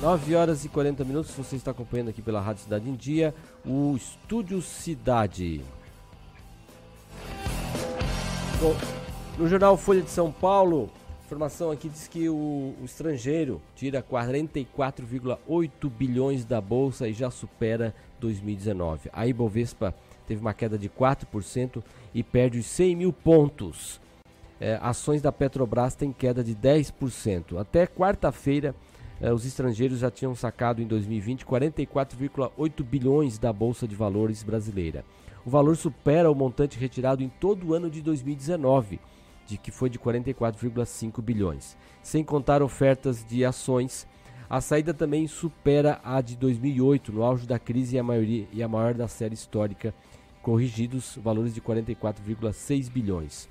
9 horas e 40 minutos, você está acompanhando aqui pela Rádio Cidade em Dia, o Estúdio Cidade. Bom, no jornal Folha de São Paulo, informação aqui diz que o, o estrangeiro tira 44,8 bilhões da bolsa e já supera 2019. A Ibovespa teve uma queda de 4% e perde os 100 mil pontos. É, ações da Petrobras têm queda de 10%. Até quarta-feira, é, os estrangeiros já tinham sacado em 2020 44,8 bilhões da Bolsa de Valores brasileira. O valor supera o montante retirado em todo o ano de 2019 de que foi de 44,5 bilhões. Sem contar ofertas de ações, a saída também supera a de 2008, no auge da crise e a, maioria, e a maior da série histórica, corrigidos valores de 44,6 bilhões.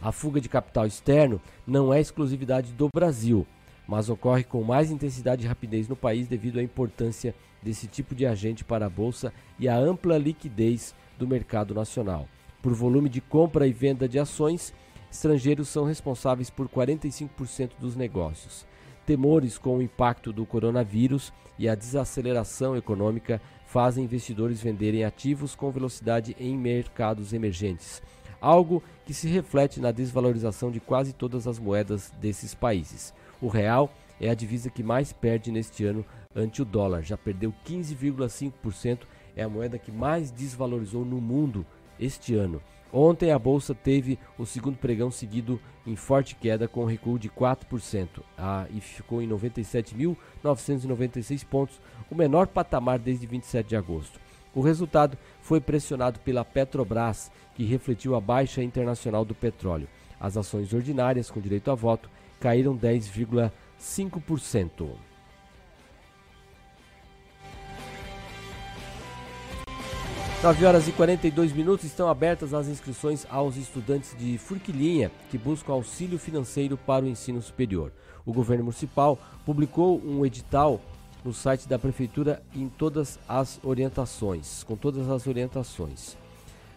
A fuga de capital externo não é exclusividade do Brasil, mas ocorre com mais intensidade e rapidez no país devido à importância desse tipo de agente para a bolsa e à ampla liquidez do mercado nacional. Por volume de compra e venda de ações, estrangeiros são responsáveis por 45% dos negócios. Temores com o impacto do coronavírus e a desaceleração econômica fazem investidores venderem ativos com velocidade em mercados emergentes, algo que se reflete na desvalorização de quase todas as moedas desses países. O real é a divisa que mais perde neste ano ante o dólar, já perdeu 15,5%, é a moeda que mais desvalorizou no mundo este ano. Ontem a bolsa teve o segundo pregão seguido em forte queda com recuo de 4% ah, e ficou em 97.996 pontos, o menor patamar desde 27 de agosto. O resultado foi pressionado pela Petrobras, que refletiu a baixa internacional do petróleo. As ações ordinárias com direito a voto caíram 10,5%. 9 horas e 42 minutos estão abertas as inscrições aos estudantes de Furquilinha que buscam auxílio financeiro para o ensino superior. O governo municipal publicou um edital no site da prefeitura em todas as orientações, com todas as orientações.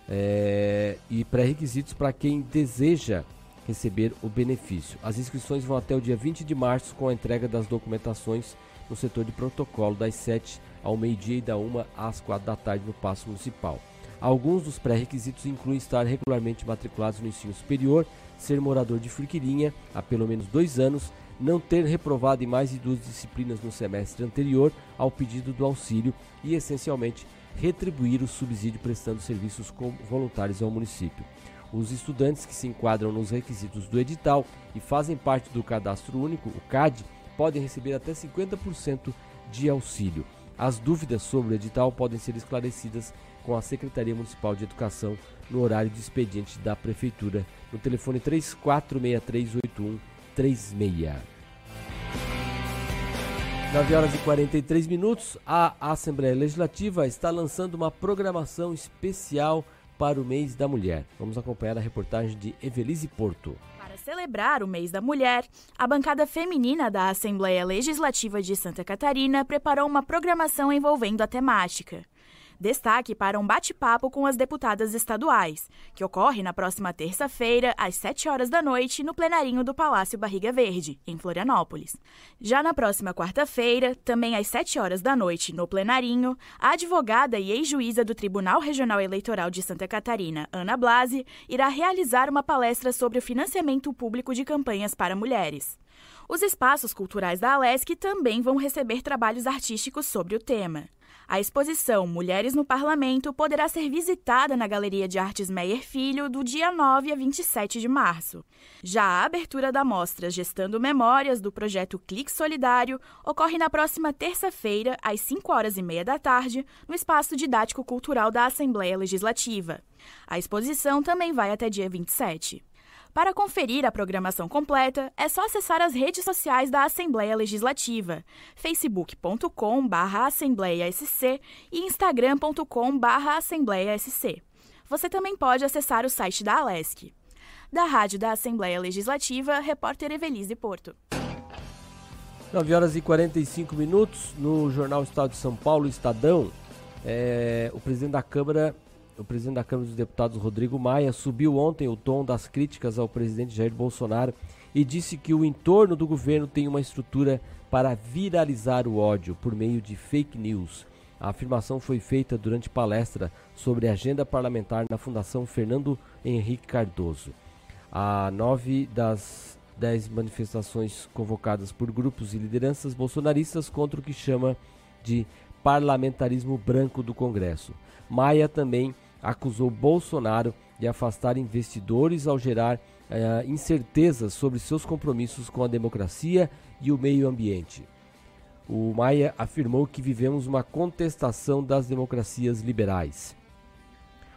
É, e pré-requisitos para quem deseja receber o benefício. As inscrições vão até o dia 20 de março com a entrega das documentações no setor de protocolo das 7 ao meio-dia e da 1 às 4 da tarde no Paço Municipal. Alguns dos pré-requisitos incluem estar regularmente matriculados no ensino superior, ser morador de Furquilinha há pelo menos dois anos, não ter reprovado em mais de duas disciplinas no semestre anterior ao pedido do auxílio e, essencialmente, retribuir o subsídio prestando serviços voluntários ao município. Os estudantes que se enquadram nos requisitos do edital e fazem parte do Cadastro Único, o CAD, podem receber até 50% de auxílio. As dúvidas sobre o edital podem ser esclarecidas com a Secretaria Municipal de Educação no horário de expediente da Prefeitura, no telefone 34638136. 9 horas e 43 minutos, a Assembleia Legislativa está lançando uma programação especial para o mês da mulher. Vamos acompanhar a reportagem de Evelise Porto. Celebrar o mês da mulher, a bancada feminina da Assembleia Legislativa de Santa Catarina preparou uma programação envolvendo a temática. Destaque para um bate-papo com as deputadas estaduais, que ocorre na próxima terça-feira, às 7 horas da noite, no plenarinho do Palácio Barriga Verde, em Florianópolis. Já na próxima quarta-feira, também às 7 horas da noite, no plenarinho, a advogada e ex-juíza do Tribunal Regional Eleitoral de Santa Catarina, Ana Blasi, irá realizar uma palestra sobre o financiamento público de campanhas para mulheres. Os espaços culturais da Alesc também vão receber trabalhos artísticos sobre o tema. A exposição Mulheres no Parlamento poderá ser visitada na Galeria de Artes Meyer Filho do dia 9 a 27 de março. Já a abertura da mostra Gestando Memórias do projeto Clique Solidário ocorre na próxima terça-feira, às 5 horas e meia da tarde, no Espaço Didático Cultural da Assembleia Legislativa. A exposição também vai até dia 27. Para conferir a programação completa, é só acessar as redes sociais da Assembleia Legislativa, facebook.com.br assembleiasc e instagram.com.br assembleiasc. Você também pode acessar o site da Alesc. Da Rádio da Assembleia Legislativa, repórter Evelise Porto. 9 horas e 45 minutos no Jornal Estado de São Paulo, Estadão. É, o presidente da Câmara o presidente da Câmara dos Deputados, Rodrigo Maia, subiu ontem o tom das críticas ao presidente Jair Bolsonaro e disse que o entorno do governo tem uma estrutura para viralizar o ódio por meio de fake news. A afirmação foi feita durante palestra sobre a agenda parlamentar na Fundação Fernando Henrique Cardoso. Há nove das dez manifestações convocadas por grupos e lideranças bolsonaristas contra o que chama de parlamentarismo branco do Congresso. Maia também acusou Bolsonaro de afastar investidores ao gerar eh, incertezas sobre seus compromissos com a democracia e o meio ambiente. O Maia afirmou que vivemos uma contestação das democracias liberais.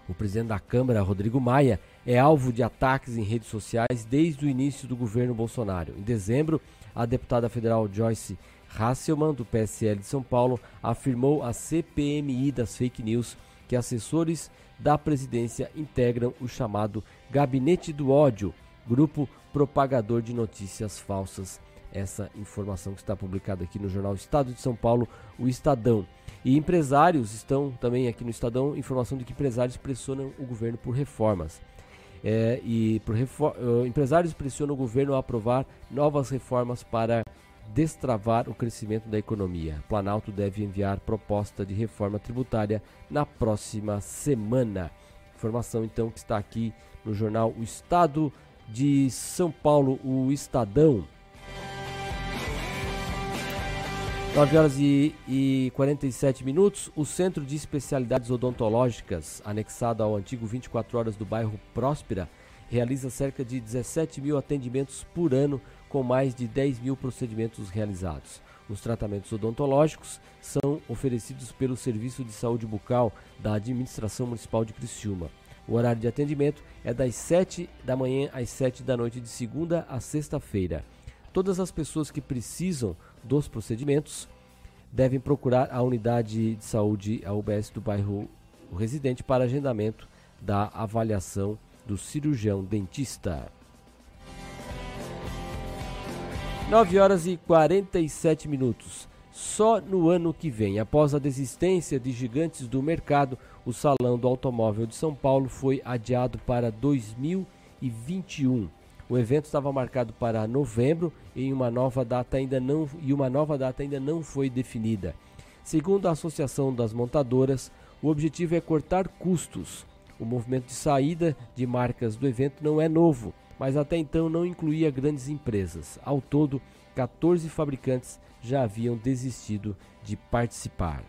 O presidente da Câmara, Rodrigo Maia, é alvo de ataques em redes sociais desde o início do governo Bolsonaro. Em dezembro, a deputada federal Joyce Hasselmann, do PSL de São Paulo, afirmou à CPMI das fake news que assessores da presidência integram o chamado Gabinete do Ódio, grupo propagador de notícias falsas. Essa informação que está publicada aqui no jornal Estado de São Paulo, o Estadão. E empresários estão também aqui no Estadão, informação de que empresários pressionam o governo por reformas. É, e por uh, empresários pressionam o governo a aprovar novas reformas para destravar o crescimento da economia. Planalto deve enviar proposta de reforma tributária na próxima semana. Informação então que está aqui no jornal O Estado de São Paulo, o Estadão. 9 horas e, e 47 minutos. O Centro de Especialidades Odontológicas, anexado ao antigo 24 Horas do bairro Próspera, realiza cerca de 17 mil atendimentos por ano com mais de 10 mil procedimentos realizados. Os tratamentos odontológicos são oferecidos pelo Serviço de Saúde Bucal da Administração Municipal de Criciúma. O horário de atendimento é das 7 da manhã às 7 da noite, de segunda a sexta-feira. Todas as pessoas que precisam dos procedimentos devem procurar a unidade de saúde, a UBS do bairro residente, para agendamento da avaliação do cirurgião dentista. 9 horas e 47 minutos. só no ano que vem. Após a desistência de gigantes do mercado, o Salão do Automóvel de São Paulo foi adiado para 2021. O evento estava marcado para novembro e uma nova data ainda não, e uma nova data ainda não foi definida. Segundo a Associação das Montadoras, o objetivo é cortar custos. O movimento de saída de marcas do evento não é novo, mas até então não incluía grandes empresas. Ao todo, 14 fabricantes já haviam desistido de participar.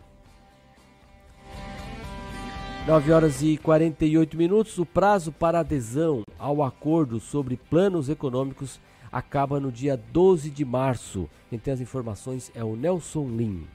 9 horas e 48 minutos. O prazo para adesão ao acordo sobre planos econômicos acaba no dia 12 de março. Quem tem as informações é o Nelson Lin.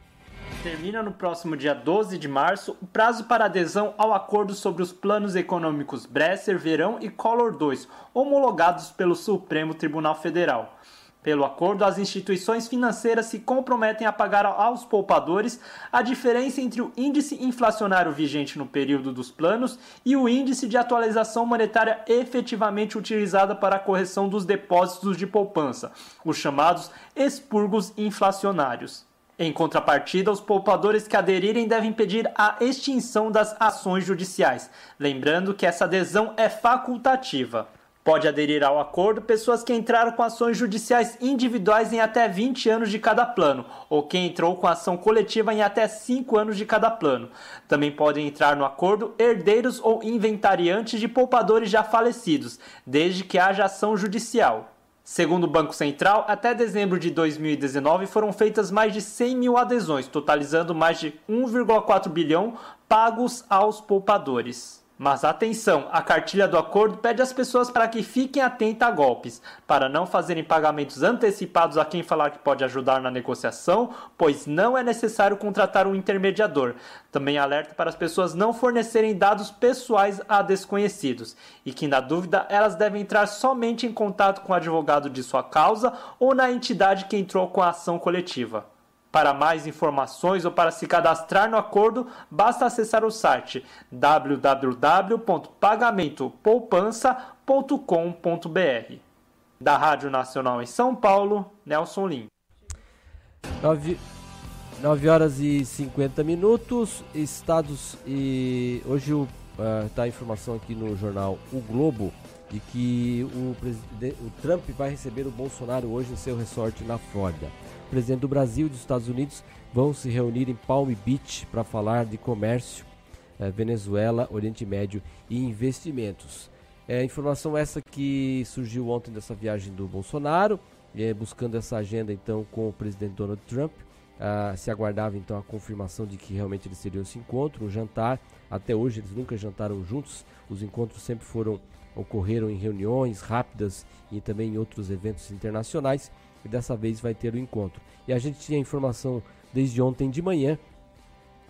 Termina no próximo dia 12 de março o prazo para adesão ao acordo sobre os planos econômicos Bresser, Verão e Collor 2, homologados pelo Supremo Tribunal Federal. Pelo acordo, as instituições financeiras se comprometem a pagar aos poupadores a diferença entre o índice inflacionário vigente no período dos planos e o índice de atualização monetária efetivamente utilizada para a correção dos depósitos de poupança, os chamados expurgos inflacionários. Em contrapartida, os poupadores que aderirem devem pedir a extinção das ações judiciais, lembrando que essa adesão é facultativa. Pode aderir ao acordo pessoas que entraram com ações judiciais individuais em até 20 anos de cada plano, ou quem entrou com ação coletiva em até 5 anos de cada plano. Também podem entrar no acordo herdeiros ou inventariantes de poupadores já falecidos, desde que haja ação judicial. Segundo o Banco Central, até dezembro de 2019 foram feitas mais de 100 mil adesões, totalizando mais de 1,4 bilhão pagos aos poupadores. Mas atenção, a cartilha do acordo pede às pessoas para que fiquem atentas a golpes, para não fazerem pagamentos antecipados a quem falar que pode ajudar na negociação, pois não é necessário contratar um intermediador. Também alerta para as pessoas não fornecerem dados pessoais a desconhecidos e que, na dúvida, elas devem entrar somente em contato com o advogado de sua causa ou na entidade que entrou com a ação coletiva. Para mais informações ou para se cadastrar no acordo, basta acessar o site www.pagamentopoupança.com.br. Da Rádio Nacional em São Paulo, Nelson Lim. 9, 9 horas e 50 minutos. Estados e. Hoje está uh, a informação aqui no jornal O Globo de que o, o Trump vai receber o Bolsonaro hoje em seu resort na Flórida presidente do Brasil e dos Estados Unidos vão se reunir em Palm Beach para falar de comércio, eh, Venezuela, Oriente Médio e investimentos. É, informação essa que surgiu ontem dessa viagem do Bolsonaro, é, buscando essa agenda então com o presidente Donald Trump. Ah, se aguardava então a confirmação de que realmente eles teriam esse encontro, um jantar. Até hoje eles nunca jantaram juntos, os encontros sempre foram ocorreram em reuniões rápidas e também em outros eventos internacionais e dessa vez vai ter o encontro. E a gente tinha informação desde ontem de manhã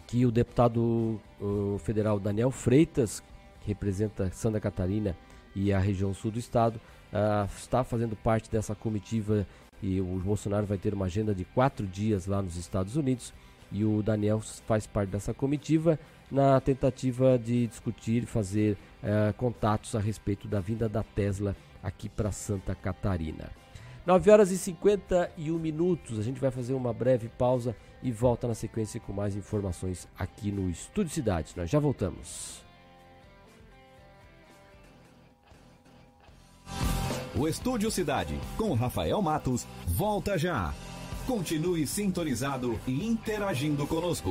que o deputado uh, federal Daniel Freitas, que representa Santa Catarina e a região sul do estado, uh, está fazendo parte dessa comitiva e o Bolsonaro vai ter uma agenda de quatro dias lá nos Estados Unidos e o Daniel faz parte dessa comitiva na tentativa de discutir e fazer uh, contatos a respeito da vinda da Tesla aqui para Santa Catarina. 9 horas e 51 minutos. A gente vai fazer uma breve pausa e volta na sequência com mais informações aqui no Estúdio Cidade. Nós já voltamos. O Estúdio Cidade, com Rafael Matos, volta já. Continue sintonizado e interagindo conosco.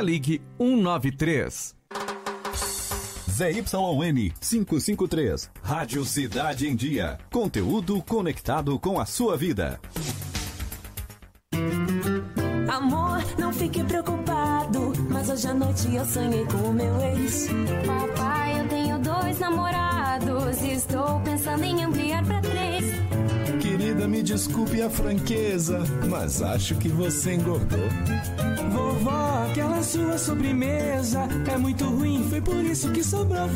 ligue 193. ZYN 553. Rádio Cidade em Dia. Conteúdo conectado com a sua vida. Amor, não fique preocupado. Mas hoje à noite eu sonhei com o meu ex. Papai, eu tenho dois namorados. Estou pensando em ampliar pra três. Querida, me Me desculpe a franqueza, mas acho que você engordou. Vovó, aquela sua sobremesa é muito ruim, foi por isso que sobrou.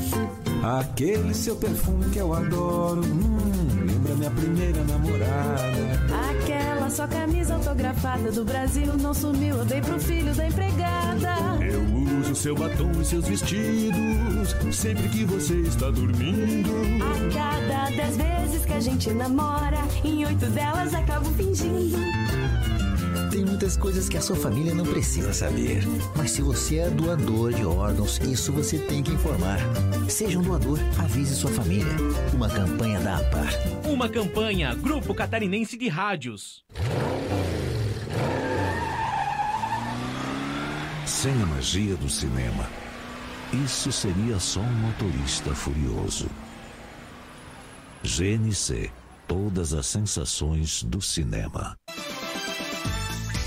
Aquele seu perfume que eu adoro, hum, lembra minha primeira namorada. Aquela sua camisa autografada do Brasil não sumiu, eu dei pro filho da empregada. Eu uso seu batom e seus vestidos sempre que você está dormindo. A cada dez vezes que a gente namora, em oito delas acabo fingindo. Tem muitas coisas que a sua família não precisa saber. Mas se você é doador de órgãos, isso você tem que informar. Seja um doador, avise sua família. Uma campanha da APAR. Uma campanha Grupo Catarinense de Rádios. Sem a magia do cinema, isso seria só um motorista furioso. GNC Todas as sensações do cinema.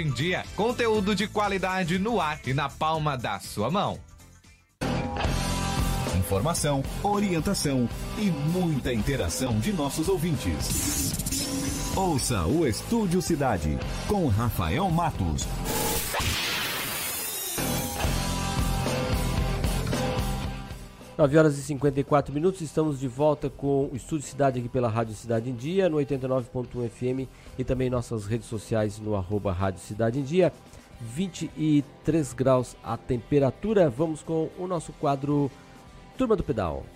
em Dia. Conteúdo de qualidade no ar e na palma da sua mão. Informação, orientação e muita interação de nossos ouvintes. Ouça o Estúdio Cidade com Rafael Matos. Nove horas e 54 minutos, estamos de volta com o Estúdio Cidade aqui pela Rádio Cidade em Dia, no 89.1 FM e também nossas redes sociais no arroba Rádio Cidade em Dia. 23 graus a temperatura. Vamos com o nosso quadro Turma do Pedal.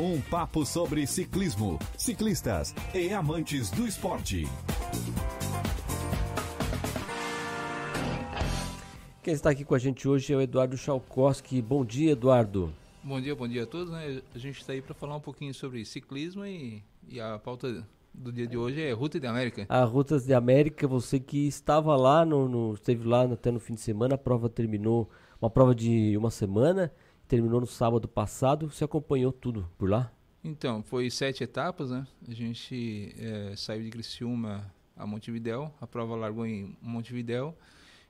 Um papo sobre ciclismo, ciclistas e amantes do esporte. Quem está aqui com a gente hoje é o Eduardo Chalkowski. Bom dia, Eduardo. Bom dia, bom dia a todos. Né? A gente está aí para falar um pouquinho sobre ciclismo e, e a pauta do dia de hoje é Ruta de América. A Rutas de América, você que estava lá, no, no, esteve lá até no fim de semana, a prova terminou, uma prova de uma semana, terminou no sábado passado, você acompanhou tudo por lá? Então, foi sete etapas, né? A gente é, saiu de Criciúma a Montevidéu, a prova largou em Montevidéu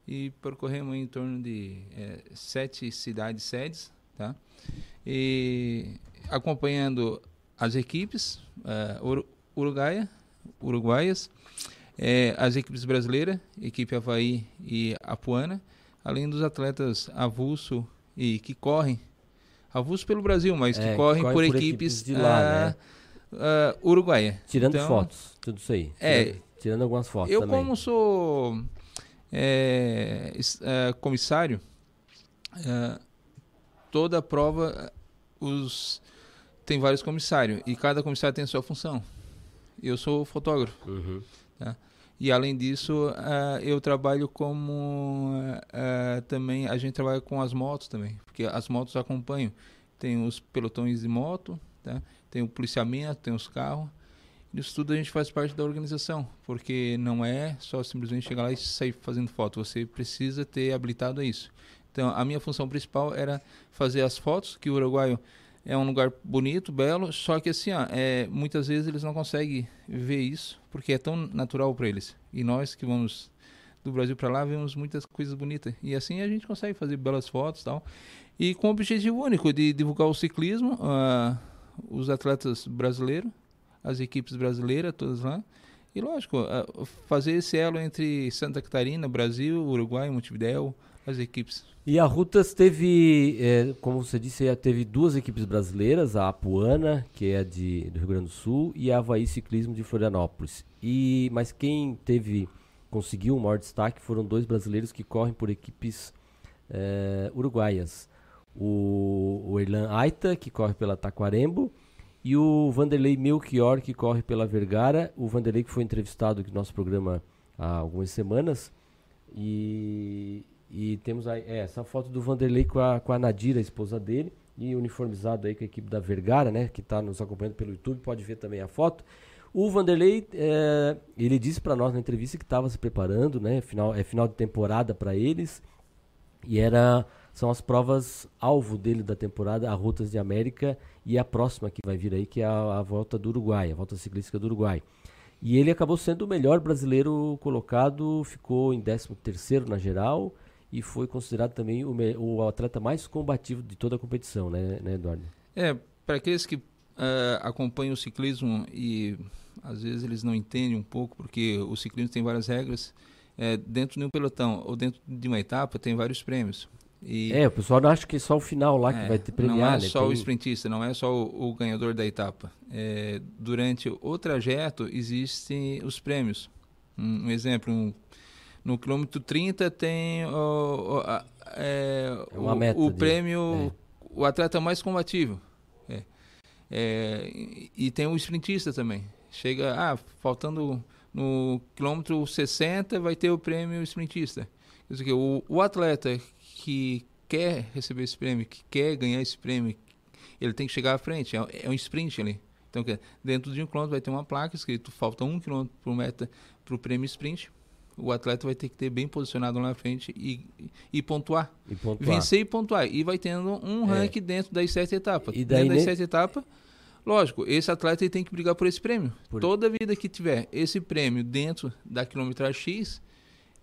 e percorremos em torno de é, sete cidades sedes, tá? E acompanhando as equipes uh, uruguaia, uruguaias, é, as equipes brasileiras, equipe Havaí e Apuana, além dos atletas avulso e que correm, avulso pelo Brasil, mas é, que correm corre por, por, equipes, equipes de lá, uh, né? uh, uruguaia. Tirando então, fotos, tudo isso aí. É, tirando, tirando algumas fotos Eu também. como sou é, comissário, toda a prova os tem vários comissários e cada comissário tem a sua função. Eu sou fotógrafo. Uhum. Tá? E além disso, uh, eu trabalho como uh, também a gente trabalha com as motos também, porque as motos acompanham. Tem os pelotões de moto, tá? tem o policiamento, tem os carros. Isso tudo a gente faz parte da organização, porque não é só simplesmente chegar lá e sair fazendo foto. Você precisa ter habilitado a isso. Então, a minha função principal era fazer as fotos, que o uruguaio é um lugar bonito, belo, só que assim, ó, é, muitas vezes eles não conseguem ver isso, porque é tão natural para eles. E nós que vamos do Brasil para lá vemos muitas coisas bonitas. E assim a gente consegue fazer belas fotos tal. E com o objetivo único de divulgar o ciclismo, uh, os atletas brasileiros, as equipes brasileiras, todas lá. E lógico, uh, fazer esse elo entre Santa Catarina, Brasil, Uruguai, Montevideo, as equipes. E a Rutas teve, é, como você disse, teve duas equipes brasileiras, a Apuana, que é de, do Rio Grande do Sul, e a Havaí Ciclismo de Florianópolis. E, mas quem teve, conseguiu o maior destaque foram dois brasileiros que correm por equipes é, uruguaias. O, o Erlan Aita, que corre pela Taquarembo, e o Vanderlei Melchior, que corre pela Vergara. O Vanderlei que foi entrevistado no nosso programa há algumas semanas. E, e temos aí é, essa foto do Vanderlei com a, com a Nadira, a esposa dele, e uniformizado aí com a equipe da Vergara, né? Que está nos acompanhando pelo YouTube, pode ver também a foto. O Vanderlei, é, ele disse para nós na entrevista que estava se preparando, né? Final, é final de temporada para eles. E era são as provas alvo dele da temporada, a Rutas de América e a próxima que vai vir aí, que é a, a volta do Uruguai, a volta ciclística do Uruguai. E ele acabou sendo o melhor brasileiro colocado, ficou em 13 terceiro na geral e foi considerado também o, o, atleta mais combativo de toda a competição, né, né Eduardo? É, para aqueles que uh, acompanham o ciclismo e às vezes eles não entendem um pouco, porque o ciclismo tem várias regras, é, dentro de um pelotão ou dentro de uma etapa tem vários prêmios. E é, o pessoal acha que é só o final lá é, que vai ter premiar. Não é né? só tem... o sprintista, não é só o, o ganhador da etapa. É, durante o trajeto existem os prêmios. Um, um exemplo, um, no quilômetro 30 tem o, o, a, é, é o, o de... prêmio, é. o atleta mais combativo. É. É, e tem o sprintista também. Chega, ah, faltando no quilômetro 60 vai ter o prêmio sprintista. Quer dizer, o, o atleta que quer receber esse prêmio, que quer ganhar esse prêmio, ele tem que chegar à frente. É, é um sprint ali. Então, dentro de um quilômetro vai ter uma placa escrito falta um quilômetro para o meta para o prêmio sprint. O atleta vai ter que ter bem posicionado lá na frente e, e, pontuar. e pontuar. Vencer e pontuar. E vai tendo um é. ranking dentro das sete etapas. E daí dentro das sete etapas, lógico, esse atleta tem que brigar por esse prêmio. Por... Toda vida que tiver esse prêmio dentro da quilometragem X,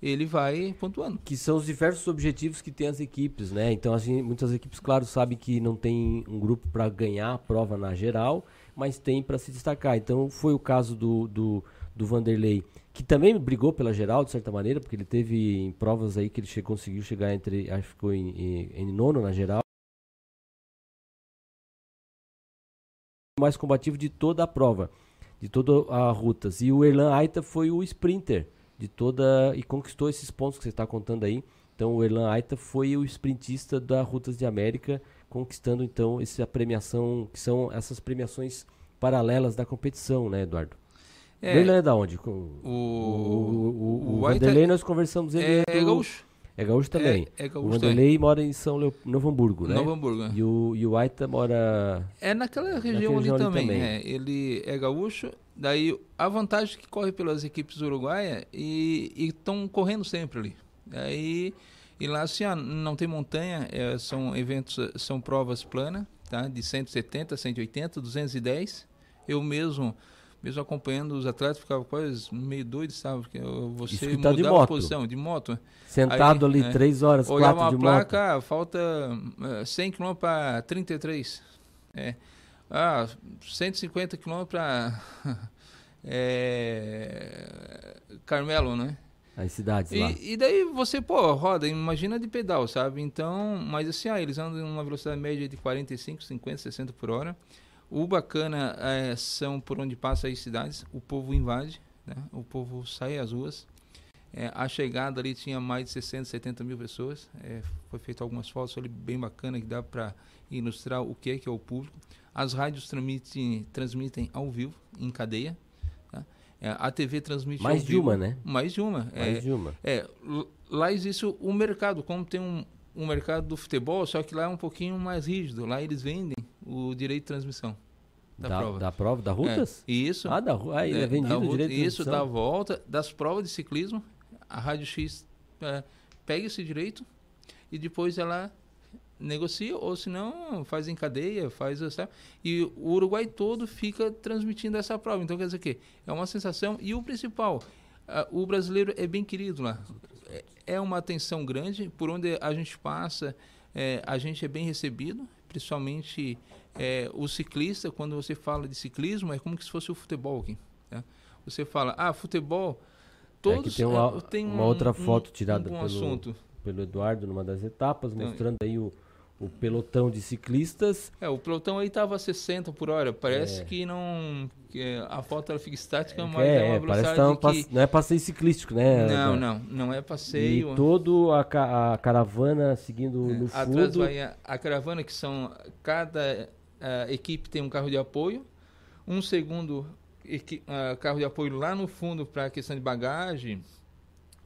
ele vai pontuando. Que são os diversos objetivos que tem as equipes, né? Então, assim, muitas equipes, claro, sabem que não tem um grupo para ganhar a prova na geral, mas tem para se destacar. Então, foi o caso do, do, do, Vanderlei, que também brigou pela geral, de certa maneira, porque ele teve em provas aí que ele che conseguiu chegar entre, acho que ficou em, em, em nono na geral. mais combativo de toda a prova, de toda a rutas. E o Erlan Aita foi o sprinter de toda e conquistou esses pontos que você está contando aí. Então o Erlan Aita foi o sprintista da Rutas de América, conquistando então essa premiação, que são essas premiações paralelas da competição, né, Eduardo? É, Erlan é da onde? O, o, o, o, Vanderlei nós conversamos ele é, é, do, gaúcho. É gaúcho também. É, é gaúcho o Vanderlei mora em São Leo, Novo Hamburgo, né? Novo Hamburgo. E o, e o Aita mora... É naquela região, naquela ali, também. também. É, ele é gaúcho Daí a vantagem é que corre pelas equipes uruguaias e estão correndo sempre ali. Aí e lá assim, ah, não tem montanha, é, são eventos, são provas planas, tá? De 170, 180, 210. Eu mesmo, mesmo acompanhando os atletas, ficava quase meio doido, sabe? Porque você tá de moto. posição de moto. Sentado Aí, ali é, três horas, quatro de placa, moto. Ah, falta 100 km para 33. É. Ah, 150 km para é, Carmelo, né? As cidades e, lá. E daí você, pô, roda, imagina de pedal, sabe? Então, mas assim, ah, eles andam em uma velocidade média de 45, 50, 60 por hora. O bacana é, são por onde passa as cidades, o povo invade, né? o povo sai às ruas. É, a chegada ali tinha mais de 60, 70 mil pessoas. É, foi feito algumas fotos ali bem bacana que dá para ilustrar o que é que é o público. As rádios transmitem, transmitem ao vivo, em cadeia. Tá? É, a TV transmite Mais ao de vivo. uma, né? Mais de uma. Mais é, de uma. É, lá existe o, o mercado, como tem um, um mercado do futebol, só que lá é um pouquinho mais rígido. Lá eles vendem o direito de transmissão. Da, da, prova. Da prova, da Rutas? É, isso. Ah, da, ah, é, é vendido o direito de Isso, da volta, das provas de ciclismo, a Rádio X é, pega esse direito e depois ela negocia, ou se não, faz em cadeia, faz. Sabe? E o Uruguai todo fica transmitindo essa prova. Então, quer dizer que é uma sensação. E o principal, o brasileiro é bem querido lá. É, é uma atenção grande, por onde a gente passa, é, a gente é bem recebido, principalmente é, o ciclista, quando você fala de ciclismo, é como se fosse o futebol aqui. Né? Você fala, ah, futebol. Todos é tem uma, é, tem uma outra foto tirada um pelo, assunto. pelo Eduardo numa das etapas, então, mostrando aí o, o pelotão de ciclistas. É, o pelotão aí estava a 60 por hora. Parece é. que não. Que a foto ela fica estática, é, mas é, é uma velocidade parece que... Não é passeio ciclístico, né? Não, não. Não é passeio. E todo a, a caravana seguindo é, no fundo. Atrás vai a, a, caravana, que são. Cada equipe tem um carro de apoio. Um segundo equi, carro de apoio lá no fundo para a questão de bagagem.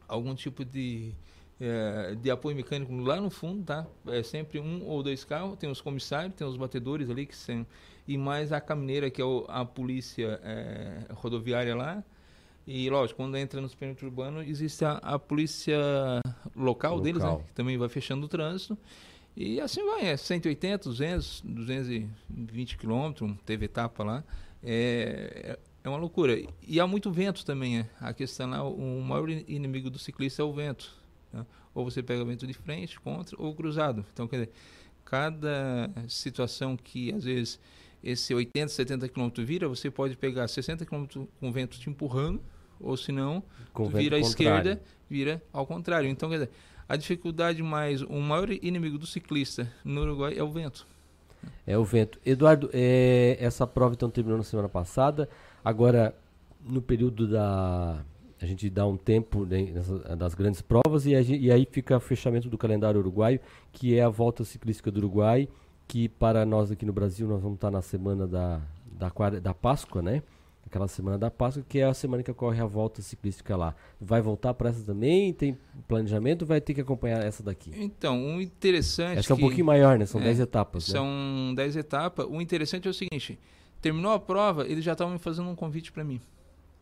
Algum tipo de é, de apoio mecânico lá no fundo, tá? É sempre um ou dois carros, tem os comissários, tem os batedores ali que são e mais a caminheira que é o, a polícia é, rodoviária lá. E lógico, quando entra nos perímetros urbanos, existe a, a polícia local, local, deles, né? Que também vai fechando o trânsito. E assim vai, é 180, 200, 220 quilômetros, teve etapa lá. É, é uma loucura. E há muito vento também. É. A questão lá, o maior inimigo do ciclista é o vento. Né? Ou você pega vento de frente, contra, ou cruzado. Então, quer dizer, cada situação que às vezes esse 80, 70 km vira, você pode pegar 60 km com vento te empurrando, ou se não, vira à esquerda, vira ao contrário. Então, quer dizer, a dificuldade mais, o maior inimigo do ciclista no Uruguai é o vento. É o vento. Eduardo, é, essa prova então terminou na semana passada. Agora, no período da. A gente dá um tempo né, nessa, das grandes provas e, a, e aí fica o fechamento do calendário uruguaio, que é a volta ciclística do Uruguai, que para nós aqui no Brasil nós vamos estar na semana da, da, da Páscoa, né? Aquela semana da Páscoa, que é a semana que ocorre a volta ciclística lá. Vai voltar para essa também? Tem planejamento? Vai ter que acompanhar essa daqui? Então, o interessante. Essa é um pouquinho maior, né? São 10 é, etapas. Né? São 10 etapas. O interessante é o seguinte: terminou a prova, eles já estavam me fazendo um convite para mim.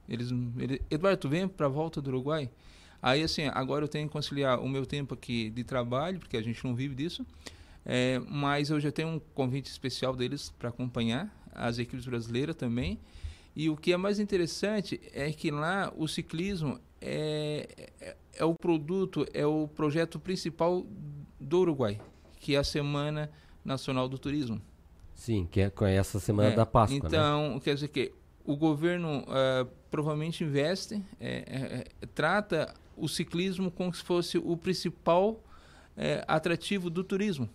Eles, ele, Eduardo, tu vem para a volta do Uruguai? Aí, assim, agora eu tenho que conciliar o meu tempo aqui de trabalho, porque a gente não vive disso. É, mas eu já tenho um convite especial deles para acompanhar as equipes brasileiras também. E o que é mais interessante é que lá o ciclismo é, é, é, o produto, é o projeto principal do Uruguai, que é a Semana Nacional do Turismo. Sim, que é, é essa Semana é, da Páscoa. Né? Então, né? quer dizer que o governo uh, provavelmente investe, é, é, trata o ciclismo como se fosse o principal atrativo do turismo.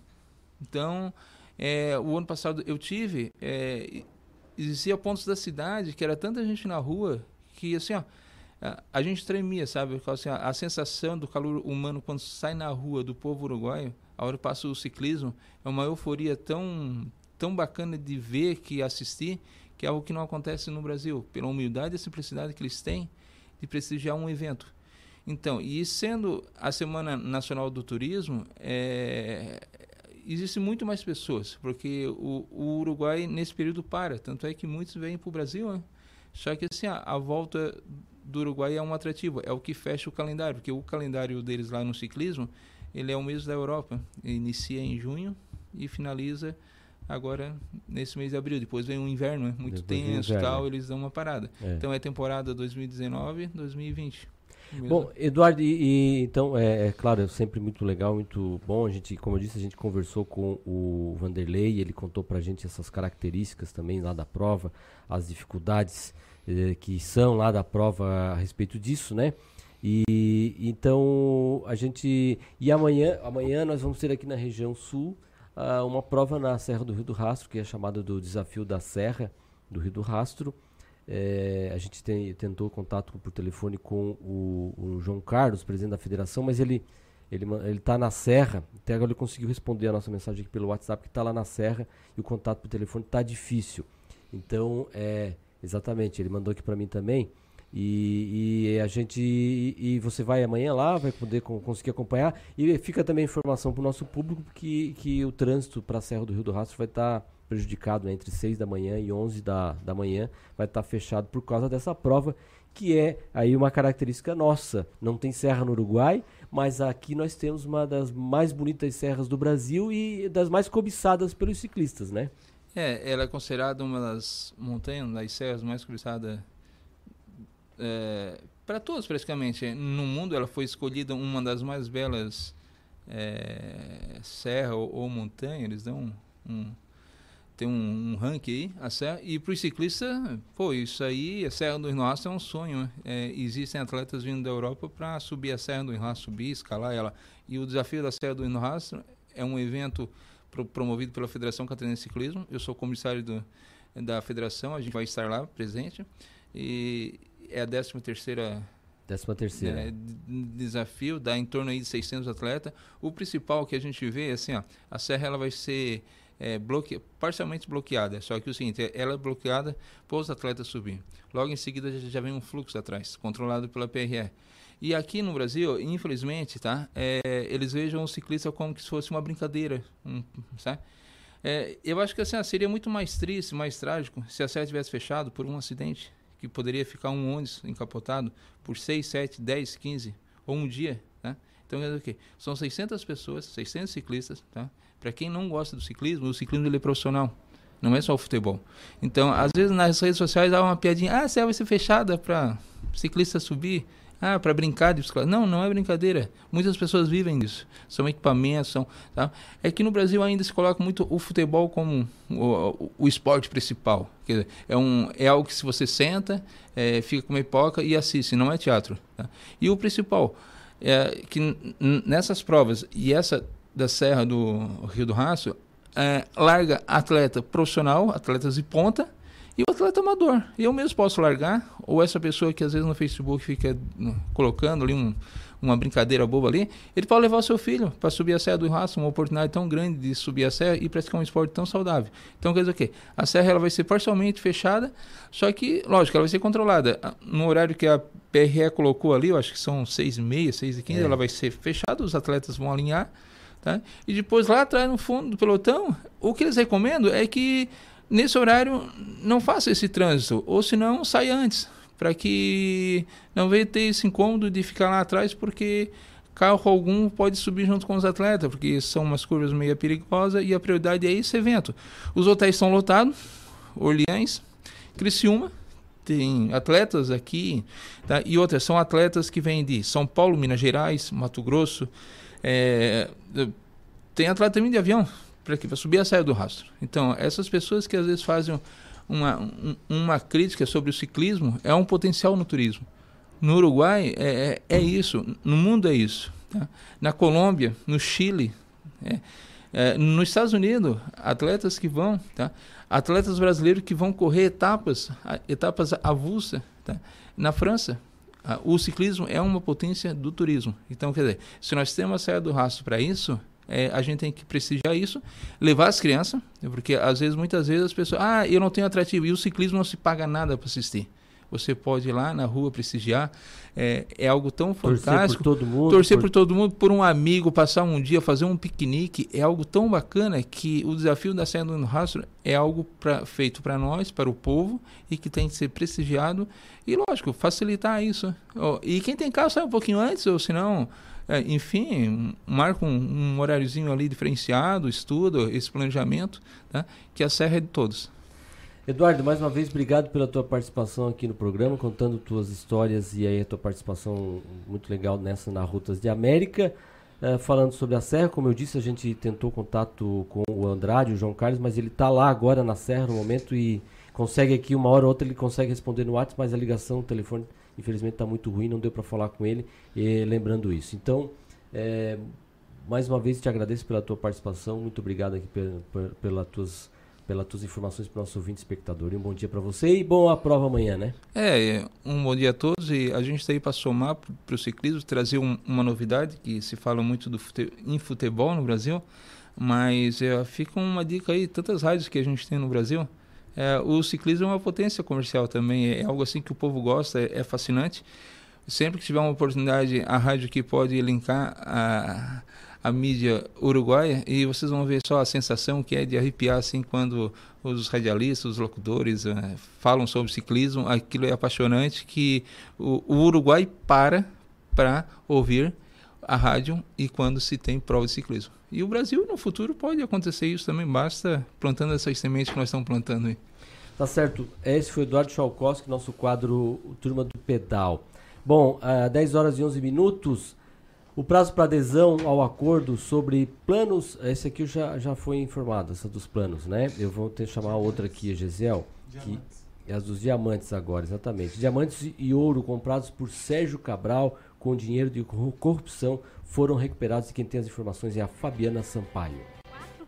Então, o ano passado eu tive existia pontos da cidade que era tanta gente na rua que assim, ó, a, gente tremia, sabe? Assim, a, a, sensação do calor humano quando sai na rua do povo uruguaio, a hora que passa o ciclismo, é uma euforia tão tão bacana de ver que assistir, que é algo que não acontece no Brasil, pela humildade e simplicidade que eles têm de prestigiar um evento. Então, e sendo a Semana Nacional do Turismo, é, existe muito mais pessoas, porque o, o, Uruguai nesse período para, tanto é que muitos vêm para o Brasil, né? Só que assim, a, a, volta do Uruguai é um atrativo, é o que fecha o calendário, porque o calendário deles lá no ciclismo, ele é o mês da Europa, inicia em junho e finaliza agora nesse mês de abril. Depois vem o inverno, né? muito Depois tenso e tal, eles dão uma parada. É. Então é temporada 2019, 2020. Bom, Eduardo, e, e então, é, é, claro, é sempre muito legal, muito bom. A gente, como eu disse, a gente conversou com o Vanderlei, ele contou pra gente essas características também lá da prova, as dificuldades eh, que são lá da prova a respeito disso, né? E então a gente. E amanhã, amanhã nós vamos ter aqui na região sul uh, uma prova na Serra do Rio do Rastro, que é chamada do Desafio da Serra do Rio do Rastro. É, a gente tem, tentou contato por telefone com o, o, João Carlos, presidente da federação, mas ele ele está na Serra. Até agora ele conseguiu responder a nossa mensagem aqui pelo WhatsApp que está lá na Serra e o contato por telefone está difícil. Então, é, exatamente, ele mandou aqui para mim também. E, e, a gente e, e, você vai amanhã lá, vai poder com, conseguir acompanhar e fica também informação para o nosso público que, que o trânsito para a Serra do Rio do Rastro vai estar tá prejudicado né, entre 6 da manhã e 11 da, da manhã, vai estar tá fechado por causa dessa prova, que é aí uma característica nossa. Não tem serra no Uruguai, mas aqui nós temos uma das mais bonitas serras do Brasil e das mais cobiçadas pelos ciclistas, né? É, ela é considerada uma das montanhas, das serras mais cobiçadas é, para todos praticamente. No mundo ela foi escolhida uma das mais belas é, serra ou, ou montanha, eles dão um, um tem um, um ranking aí, a serra, e para os ciclistas, pô, isso aí, a Serra do Rastro é um sonho, né? é, existem atletas vindo da Europa para subir a Serra do Rastro, subir, escalar ela, e o desafio da Serra do Rastro é um evento pro, promovido pela Federação Catarinense de Ciclismo, eu sou comissário do, da federação, a gente vai estar lá presente, e é a 13 terceira Décima terceira. É, desafio, dá em torno aí de 600 atletas. O principal que a gente vê é assim, ó, a serra ela vai ser é, bloque... parcialmente bloqueada. Só que o seguinte, ela é bloqueada para os atletas subir. Logo em seguida já, já vem um fluxo atrás, controlado pela PRE. E aqui no Brasil, infelizmente, tá? É, eles vejam o ciclista como se fosse uma brincadeira, um, sabe? É, eu acho que assim, seria muito mais triste, mais trágico se a serra tivesse fechado por um acidente, que poderia ficar um ônibus encapotado por 6, 7, 10, 15 ou um dia, tá? Então, dizer o quê? São 600 pessoas, 600 ciclistas, tá? Para quem não gosta do ciclismo, o ciclismo ele é profissional, não é só o futebol. Então, às vezes nas redes sociais há uma piadinha, ah, a serra vai ser fechada para ciclista subir. Ah, para brincar de bicicleta. Não, não é brincadeira. Muitas pessoas vivem disso. São equipamentos, são. Tá? É que no Brasil ainda se coloca muito o futebol como o, o, esporte principal. Quer dizer, é, um, é algo que se você senta, é, fica com uma pipoca e assiste, não é teatro. Tá? E o principal é que nessas provas, e essa da Serra do Rio do Raço, é, larga atleta profissional, atletas de ponta, e o atleta amador. Eu mesmo posso largar, ou essa pessoa que às vezes no Facebook fica colocando ali um, uma brincadeira boba ali, ele pode levar o seu filho para subir a Serra do Raço, uma oportunidade tão grande de subir a serra e praticar um esporte tão saudável. Então quer dizer o quê? A serra ela vai ser parcialmente fechada, só que, lógico, ela vai ser controlada. No horário que a PRE colocou ali, eu acho que são 6 e meia, 6 e 15, é. ela vai ser fechada, os atletas vão alinhar, tá? E depois lá atrás, no fundo do pelotão, o que eles recomendam é que nesse horário não faça esse trânsito, ou se não, saia antes, para que não venha ter esse incômodo de ficar lá atrás, porque carro algum pode subir junto com os atletas, porque são umas curvas meio perigosas e a prioridade é esse evento. Os hotéis estão lotados, Orleans, Criciúma, tem atletas aqui, tá? e outras são atletas que vêm de São Paulo, Minas Gerais, Mato Grosso, é, tem atleta também de avião, para quê? Para subir a saia do rastro. Então, essas pessoas que às vezes fazem uma, um, uma crítica sobre o ciclismo é um potencial no turismo. No Uruguai é, é, é isso, no mundo é isso. Tá? Na Colômbia, no Chile, é, é, nos Estados Unidos, atletas que vão, tá? atletas brasileiros que vão correr etapas, etapas avulsas. Tá? Na França, o ciclismo é uma potência do turismo. Então, quer dizer, se nós temos a saia do rastro para isso, é, a gente tem que prestigiar isso, levar as crianças, porque às vezes, muitas vezes as pessoas, ah, eu não tenho atrativo, e o ciclismo não se paga nada para assistir. Você pode ir lá na rua prestigiar, é, é algo tão fantástico. Torcer por todo mundo. Torcer por... por todo mundo, por um amigo, passar um dia, fazer um piquenique, é algo tão bacana que o desafio da Sendo no Rastro é algo pra, feito para nós, para o povo, e que tem que ser prestigiado. E, lógico, facilitar isso. Oh, e quem tem carro sai um pouquinho antes, ou senão é, enfim, marca um, um horáriozinho ali diferenciado, estudo, esse planejamento, tá? que a serra é de todos. Eduardo, mais uma vez, obrigado pela tua participação aqui no programa, contando tuas histórias e aí a tua participação muito legal nessa na Rutas de América. Uh, falando sobre a Serra, como eu disse, a gente tentou contato com o Andrade, o João Carlos, mas ele está lá agora na Serra no momento e consegue aqui uma hora ou outra ele consegue responder no WhatsApp, mas a ligação, o telefone infelizmente está muito ruim, não deu para falar com ele, e, lembrando isso. Então, é, mais uma vez te agradeço pela tua participação, muito obrigado aqui pela, pela tuas pelas tuas informações para o nosso ouvinte espectador. E um bom dia para você e bom a prova amanhã, né? É, um bom dia a todos e a gente está aí para somar para o ciclismo, trazer um, uma novidade que se fala muito do fute, em futebol no Brasil, mas é, fica uma dica aí, tantas rádios que a gente tem no Brasil, é, o ciclismo é uma potência comercial também, é algo assim que o povo gosta, é, é fascinante. Sempre que tiver uma oportunidade, a rádio que pode linkar a, a mídia uruguaia e vocês vão ver só a sensação que é de arrepiar assim quando os radialistas, os locutores é, falam sobre ciclismo, aquilo é apaixonante que o, o Uruguai para para ouvir a rádio e quando se tem prova de ciclismo. E o Brasil no futuro pode acontecer isso também, basta plantando essas sementes que nós estamos plantando aí. Tá certo. Esse foi Eduardo Chalkowski, nosso quadro Turma do Pedal. Bom, às 10 horas e 11 minutos, o prazo para adesão ao acordo sobre planos, esse aqui já, já foi informado, essa dos planos, né? Eu vou ter que chamar outra aqui, Gesiel, que é as dos diamantes agora, exatamente. Diamantes e ouro comprados por Sérgio Cabral com dinheiro de corrupção foram recuperados e quem tem as informações é a Fabiana Sampaio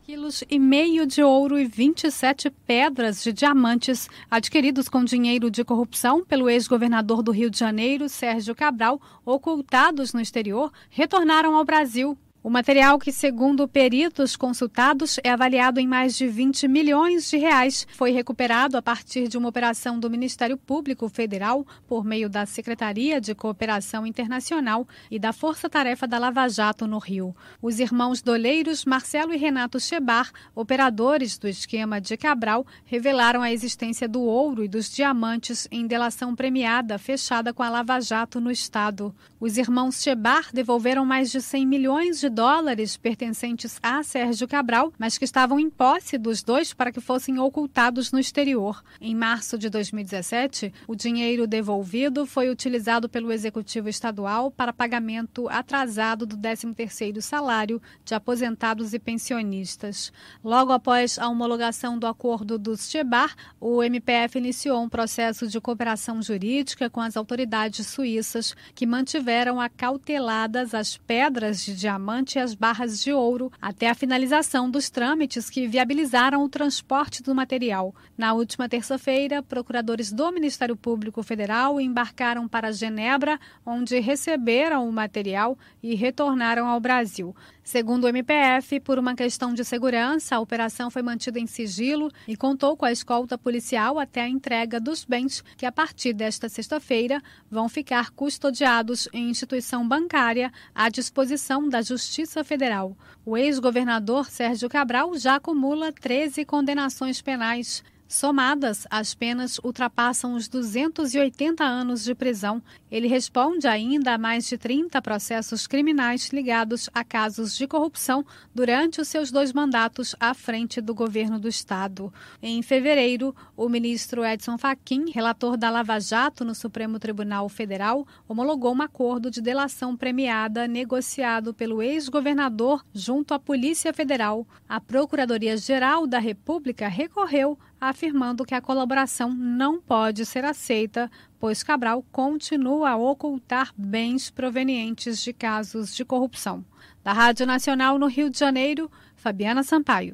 quilos e meio de ouro e 27 pedras de diamantes adquiridos com dinheiro de corrupção pelo ex-governador do Rio de Janeiro, Sérgio Cabral, ocultados no exterior, retornaram ao Brasil. O material, que segundo peritos consultados é avaliado em mais de 20 milhões de reais, foi recuperado a partir de uma operação do Ministério Público Federal por meio da Secretaria de Cooperação Internacional e da Força Tarefa da Lava Jato no Rio. Os irmãos doleiros Marcelo e Renato Chebar, operadores do esquema de Cabral, revelaram a existência do ouro e dos diamantes em delação premiada fechada com a Lava Jato no estado. Os irmãos Chebar devolveram mais de 100 milhões de de dólares pertencentes a Sérgio Cabral, mas que estavam em posse dos dois para que fossem ocultados no exterior. Em março de 2017, o dinheiro devolvido foi utilizado pelo Executivo Estadual para pagamento atrasado do 13º salário de aposentados e pensionistas. Logo após a homologação do acordo dos Chebar, o MPF iniciou um processo de cooperação jurídica com as autoridades suíças que mantiveram acauteladas as pedras de diamante e as barras de ouro até a finalização dos trâmites que viabilizaram o transporte do material. Na última terça-feira, procuradores do Ministério Público Federal embarcaram para Genebra, onde receberam o material e retornaram ao Brasil. Segundo o MPF, por uma questão de segurança, a operação foi mantida em sigilo e contou com a escolta policial até a entrega dos bens, que a partir desta sexta-feira vão ficar custodiados em instituição bancária à disposição da Justiça Federal. O ex-governador Sérgio Cabral já acumula 13 condenações penais. Somadas, as penas ultrapassam os 280 anos de prisão. Ele responde ainda a mais de 30 processos criminais ligados a casos de corrupção durante os seus dois mandatos à frente do governo do Estado. Em fevereiro, o ministro Edson Fachin, relator da Lava Jato no Supremo Tribunal Federal, homologou um acordo de delação premiada negociado pelo ex-governador junto à Polícia Federal. A Procuradoria-Geral da República recorreu afirmando que a colaboração não pode ser aceita, pois Cabral continua a ocultar bens provenientes de casos de corrupção. Da Rádio Nacional no Rio de Janeiro, Fabiana Sampaio.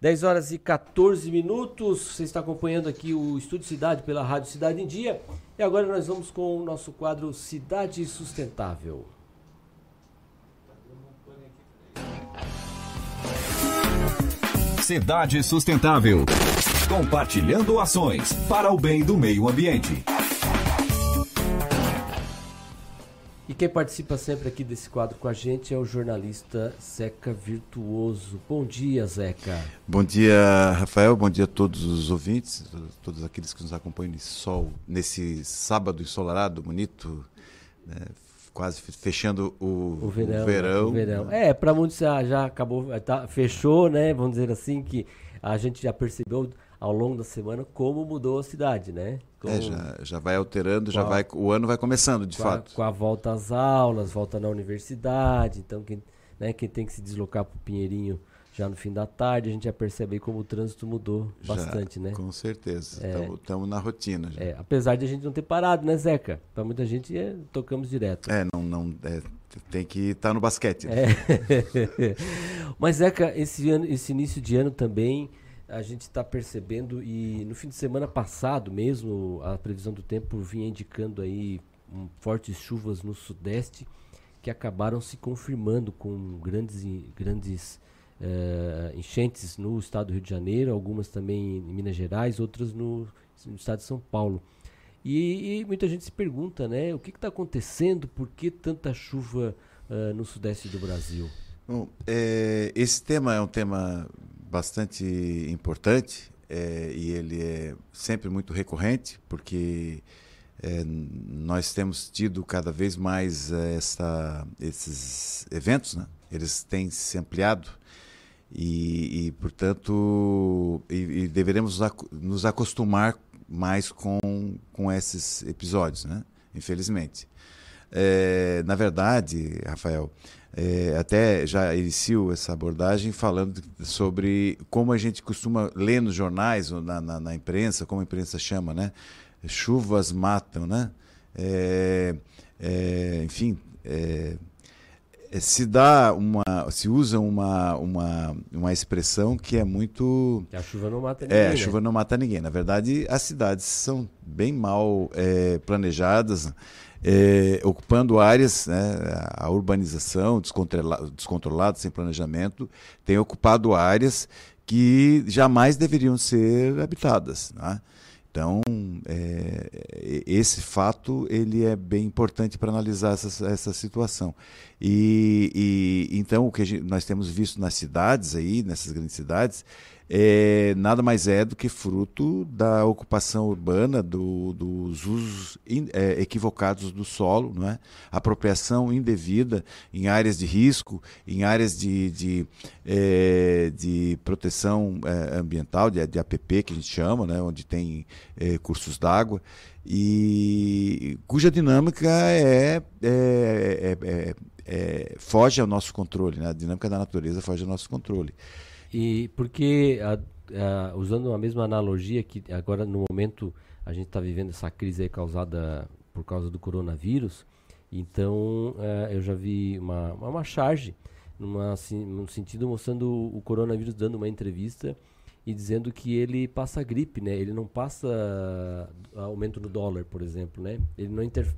10 horas e 14 minutos. Você está acompanhando aqui o Estúdio Cidade pela Rádio Cidade em Dia. E agora nós vamos com o nosso quadro Cidade Sustentável. Cidade Sustentável. Compartilhando ações para o bem do meio ambiente. E quem participa sempre aqui desse quadro com a gente é o jornalista Zeca Virtuoso. Bom dia, Zeca. Bom dia, Rafael. Bom dia a todos os ouvintes, todos aqueles que nos acompanham nesse sol, nesse sábado ensolarado, bonito, né? Quase fechando o, o, verão, o verão. O verão. É, para muitos já, já acabou, tá, fechou, né? Vamos dizer assim, que a gente já percebeu ao longo da semana como mudou a cidade, né? Como, é, já, já vai alterando, já a, vai, o ano vai começando, de fato. A, com a volta às aulas, volta na universidade, então quem, né, quem tem que se deslocar para o Pinheirinho já no fim da tarde, a gente já percebe como o trânsito mudou já, bastante, né? Com certeza. Estamos é, na rotina. Já. É, apesar de a gente não ter parado, né, Zeca? Para muita gente é, tocamos direto. É, não, não é, tem que estar tá no basquete. Né? É. Mas, Zeca, esse, ano, esse início de ano também a gente está percebendo e no fim de semana passado mesmo a previsão do tempo vinha indicando aí um, fortes chuvas no sudeste que acabaram se confirmando com grandes grandes uh, enchentes no estado do Rio de Janeiro, algumas também em Minas Gerais, outras no, no estado de São Paulo. E, e, muita gente se pergunta, né, o que está acontecendo, por que tanta chuva uh, no sudeste do Brasil? Bom, é, esse tema é um tema bastante importante é, e ele é sempre muito recorrente, porque é, nós temos tido cada vez mais essa, esses eventos, né? eles têm se ampliado e, e portanto, e, e deveremos nos acostumar mais com, com esses episódios, né? infelizmente. É, na verdade, Rafael, é, até já inicio essa abordagem falando sobre como a gente costuma ler nos jornais ou na, na, na imprensa, como a imprensa chama, né? Chuvas matam, né? É, é enfim, é, se dá uma, se usa uma, uma, uma expressão que é muito. A chuva não mata ninguém. É, a né? chuva não mata ninguém. Na verdade, as cidades são bem mal é, planejadas, é, ocupando áreas, né, a urbanização descontrolada, descontrolada, sem planejamento, tem ocupado áreas que jamais deveriam ser habitadas. Né? Então, é, esse fato ele é bem importante para analisar essa, essa situação. E, e então o que gente, nós temos visto nas cidades aí, nessas grandes cidades, é, nada mais é do que fruto da ocupação urbana, do, dos usos in, é, equivocados do solo, não é? apropriação indevida em áreas de risco, em áreas de, de, é, de proteção é, ambiental, de, de APP, que a gente chama, né? onde tem é, cursos d'água, e cuja dinâmica é, é, foge ao nosso controle, né? a dinâmica da natureza foge ao nosso controle. E porque, a, a, usando a mesma analogia que agora no momento a gente está vivendo essa crise causada por causa do coronavírus, então é, eu já vi uma, uma charge numa, assim, num sentido mostrando o coronavírus dando uma entrevista e dizendo que ele passa gripe, né? Ele não passa aumento no dólar, por exemplo, né? Ele não interfere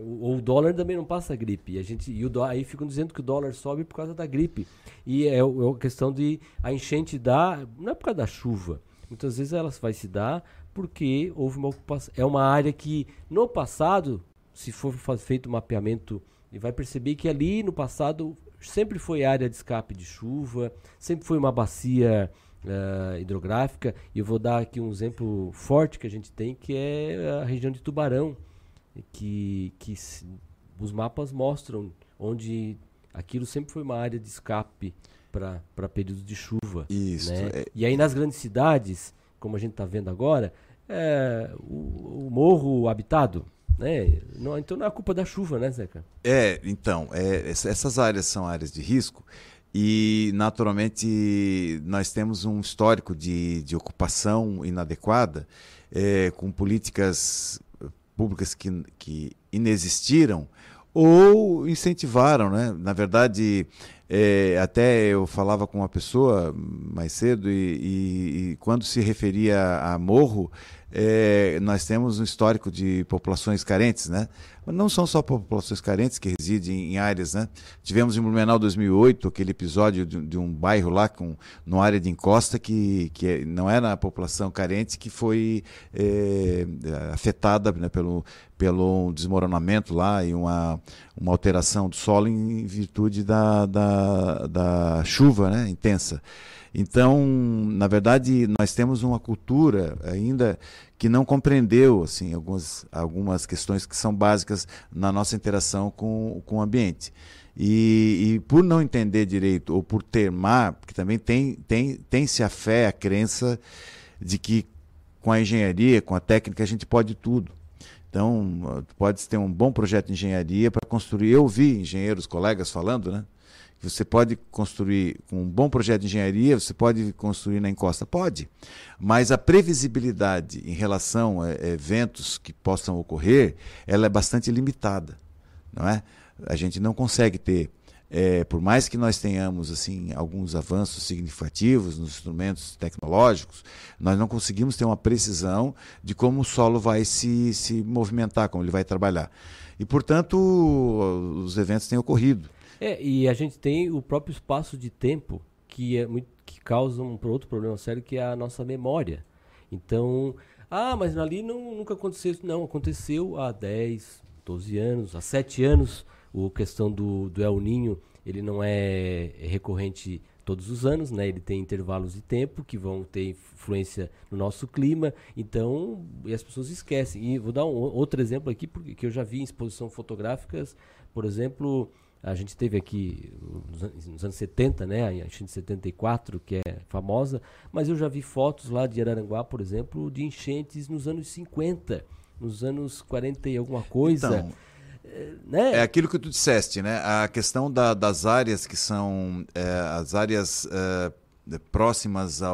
o, o dólar também não passa gripe. E a gente e o aí ficam dizendo que o dólar sobe por causa da gripe. E é, é a questão de a enchente dar, não é por causa da chuva. Muitas vezes ela vai se dar porque houve uma ocupação. É uma área que no passado, se for feito um mapeamento, e vai perceber que ali no passado sempre foi área de escape de chuva, sempre foi uma bacia uh, hidrográfica. E eu vou dar aqui um exemplo forte que a gente tem, que é a região de Tubarão que, que os mapas mostram onde aquilo sempre foi uma área de escape para períodos de chuva. Isso. Né? É... E aí nas grandes cidades, como a gente está vendo agora, é, o, o, morro habitado. Né? Não, então não é culpa da chuva, né, Zeca? É, então, é, essas áreas são áreas de risco e, naturalmente, nós temos um histórico de, de ocupação inadequada, é, com políticas públicas que, que inexistiram ou incentivaram, né? Na verdade, é, até eu falava com uma pessoa mais cedo e, e, e quando se referia a morro, é, nós temos um histórico de populações carentes, né? Não são só populações carentes que residem em áreas, né? Tivemos em Blumenau 2008 aquele episódio de, de um bairro lá com numa área de encosta que, que é, não era a população carente que foi é, afetada né, pelo, pelo desmoronamento lá e uma, uma alteração do solo em virtude da, da, da chuva né, intensa. Então, na verdade, nós temos uma cultura ainda que não compreendeu assim algumas, algumas questões que são básicas na nossa interação com, com o ambiente. E, e, por não entender direito, ou por termar, porque também tem, tem, tem-se a fé, a crença de que com a engenharia, com a técnica, a gente pode tudo. Então, pode ter um bom projeto de engenharia para construir. Eu vi engenheiros, colegas falando, né? Você pode construir com um bom projeto de engenharia, você pode construir na encosta? Pode. Mas a previsibilidade em relação a eventos que possam ocorrer, ela é bastante limitada. Não é? A gente não consegue ter, é, por mais que nós tenhamos assim alguns avanços significativos nos instrumentos tecnológicos, nós não conseguimos ter uma precisão de como o solo vai se, se movimentar, como ele vai trabalhar. E, portanto, os eventos têm ocorrido. É, e a gente tem o próprio espaço de tempo que é muito que causa um outro problema sério que é a nossa memória. Então, ah, mas ali não, nunca aconteceu isso. Não, aconteceu há 10, 12 anos, há 7 anos. A questão do, do El Ninho, ele não é recorrente todos os anos, né? Ele tem intervalos de tempo que vão ter influência no nosso clima. Então, e as pessoas esquecem. E vou dar um outro exemplo aqui, porque que eu já vi em exposição fotográficas, por exemplo, a gente teve aqui nos anos 70, né, a enchente de 74, que é famosa, mas eu já vi fotos lá de Araranguá, por exemplo, de enchentes nos anos 50, nos anos 40 e alguma coisa. Então, é, né? é aquilo que tu disseste, né? A questão da, das áreas que são é, as áreas é, próximas ao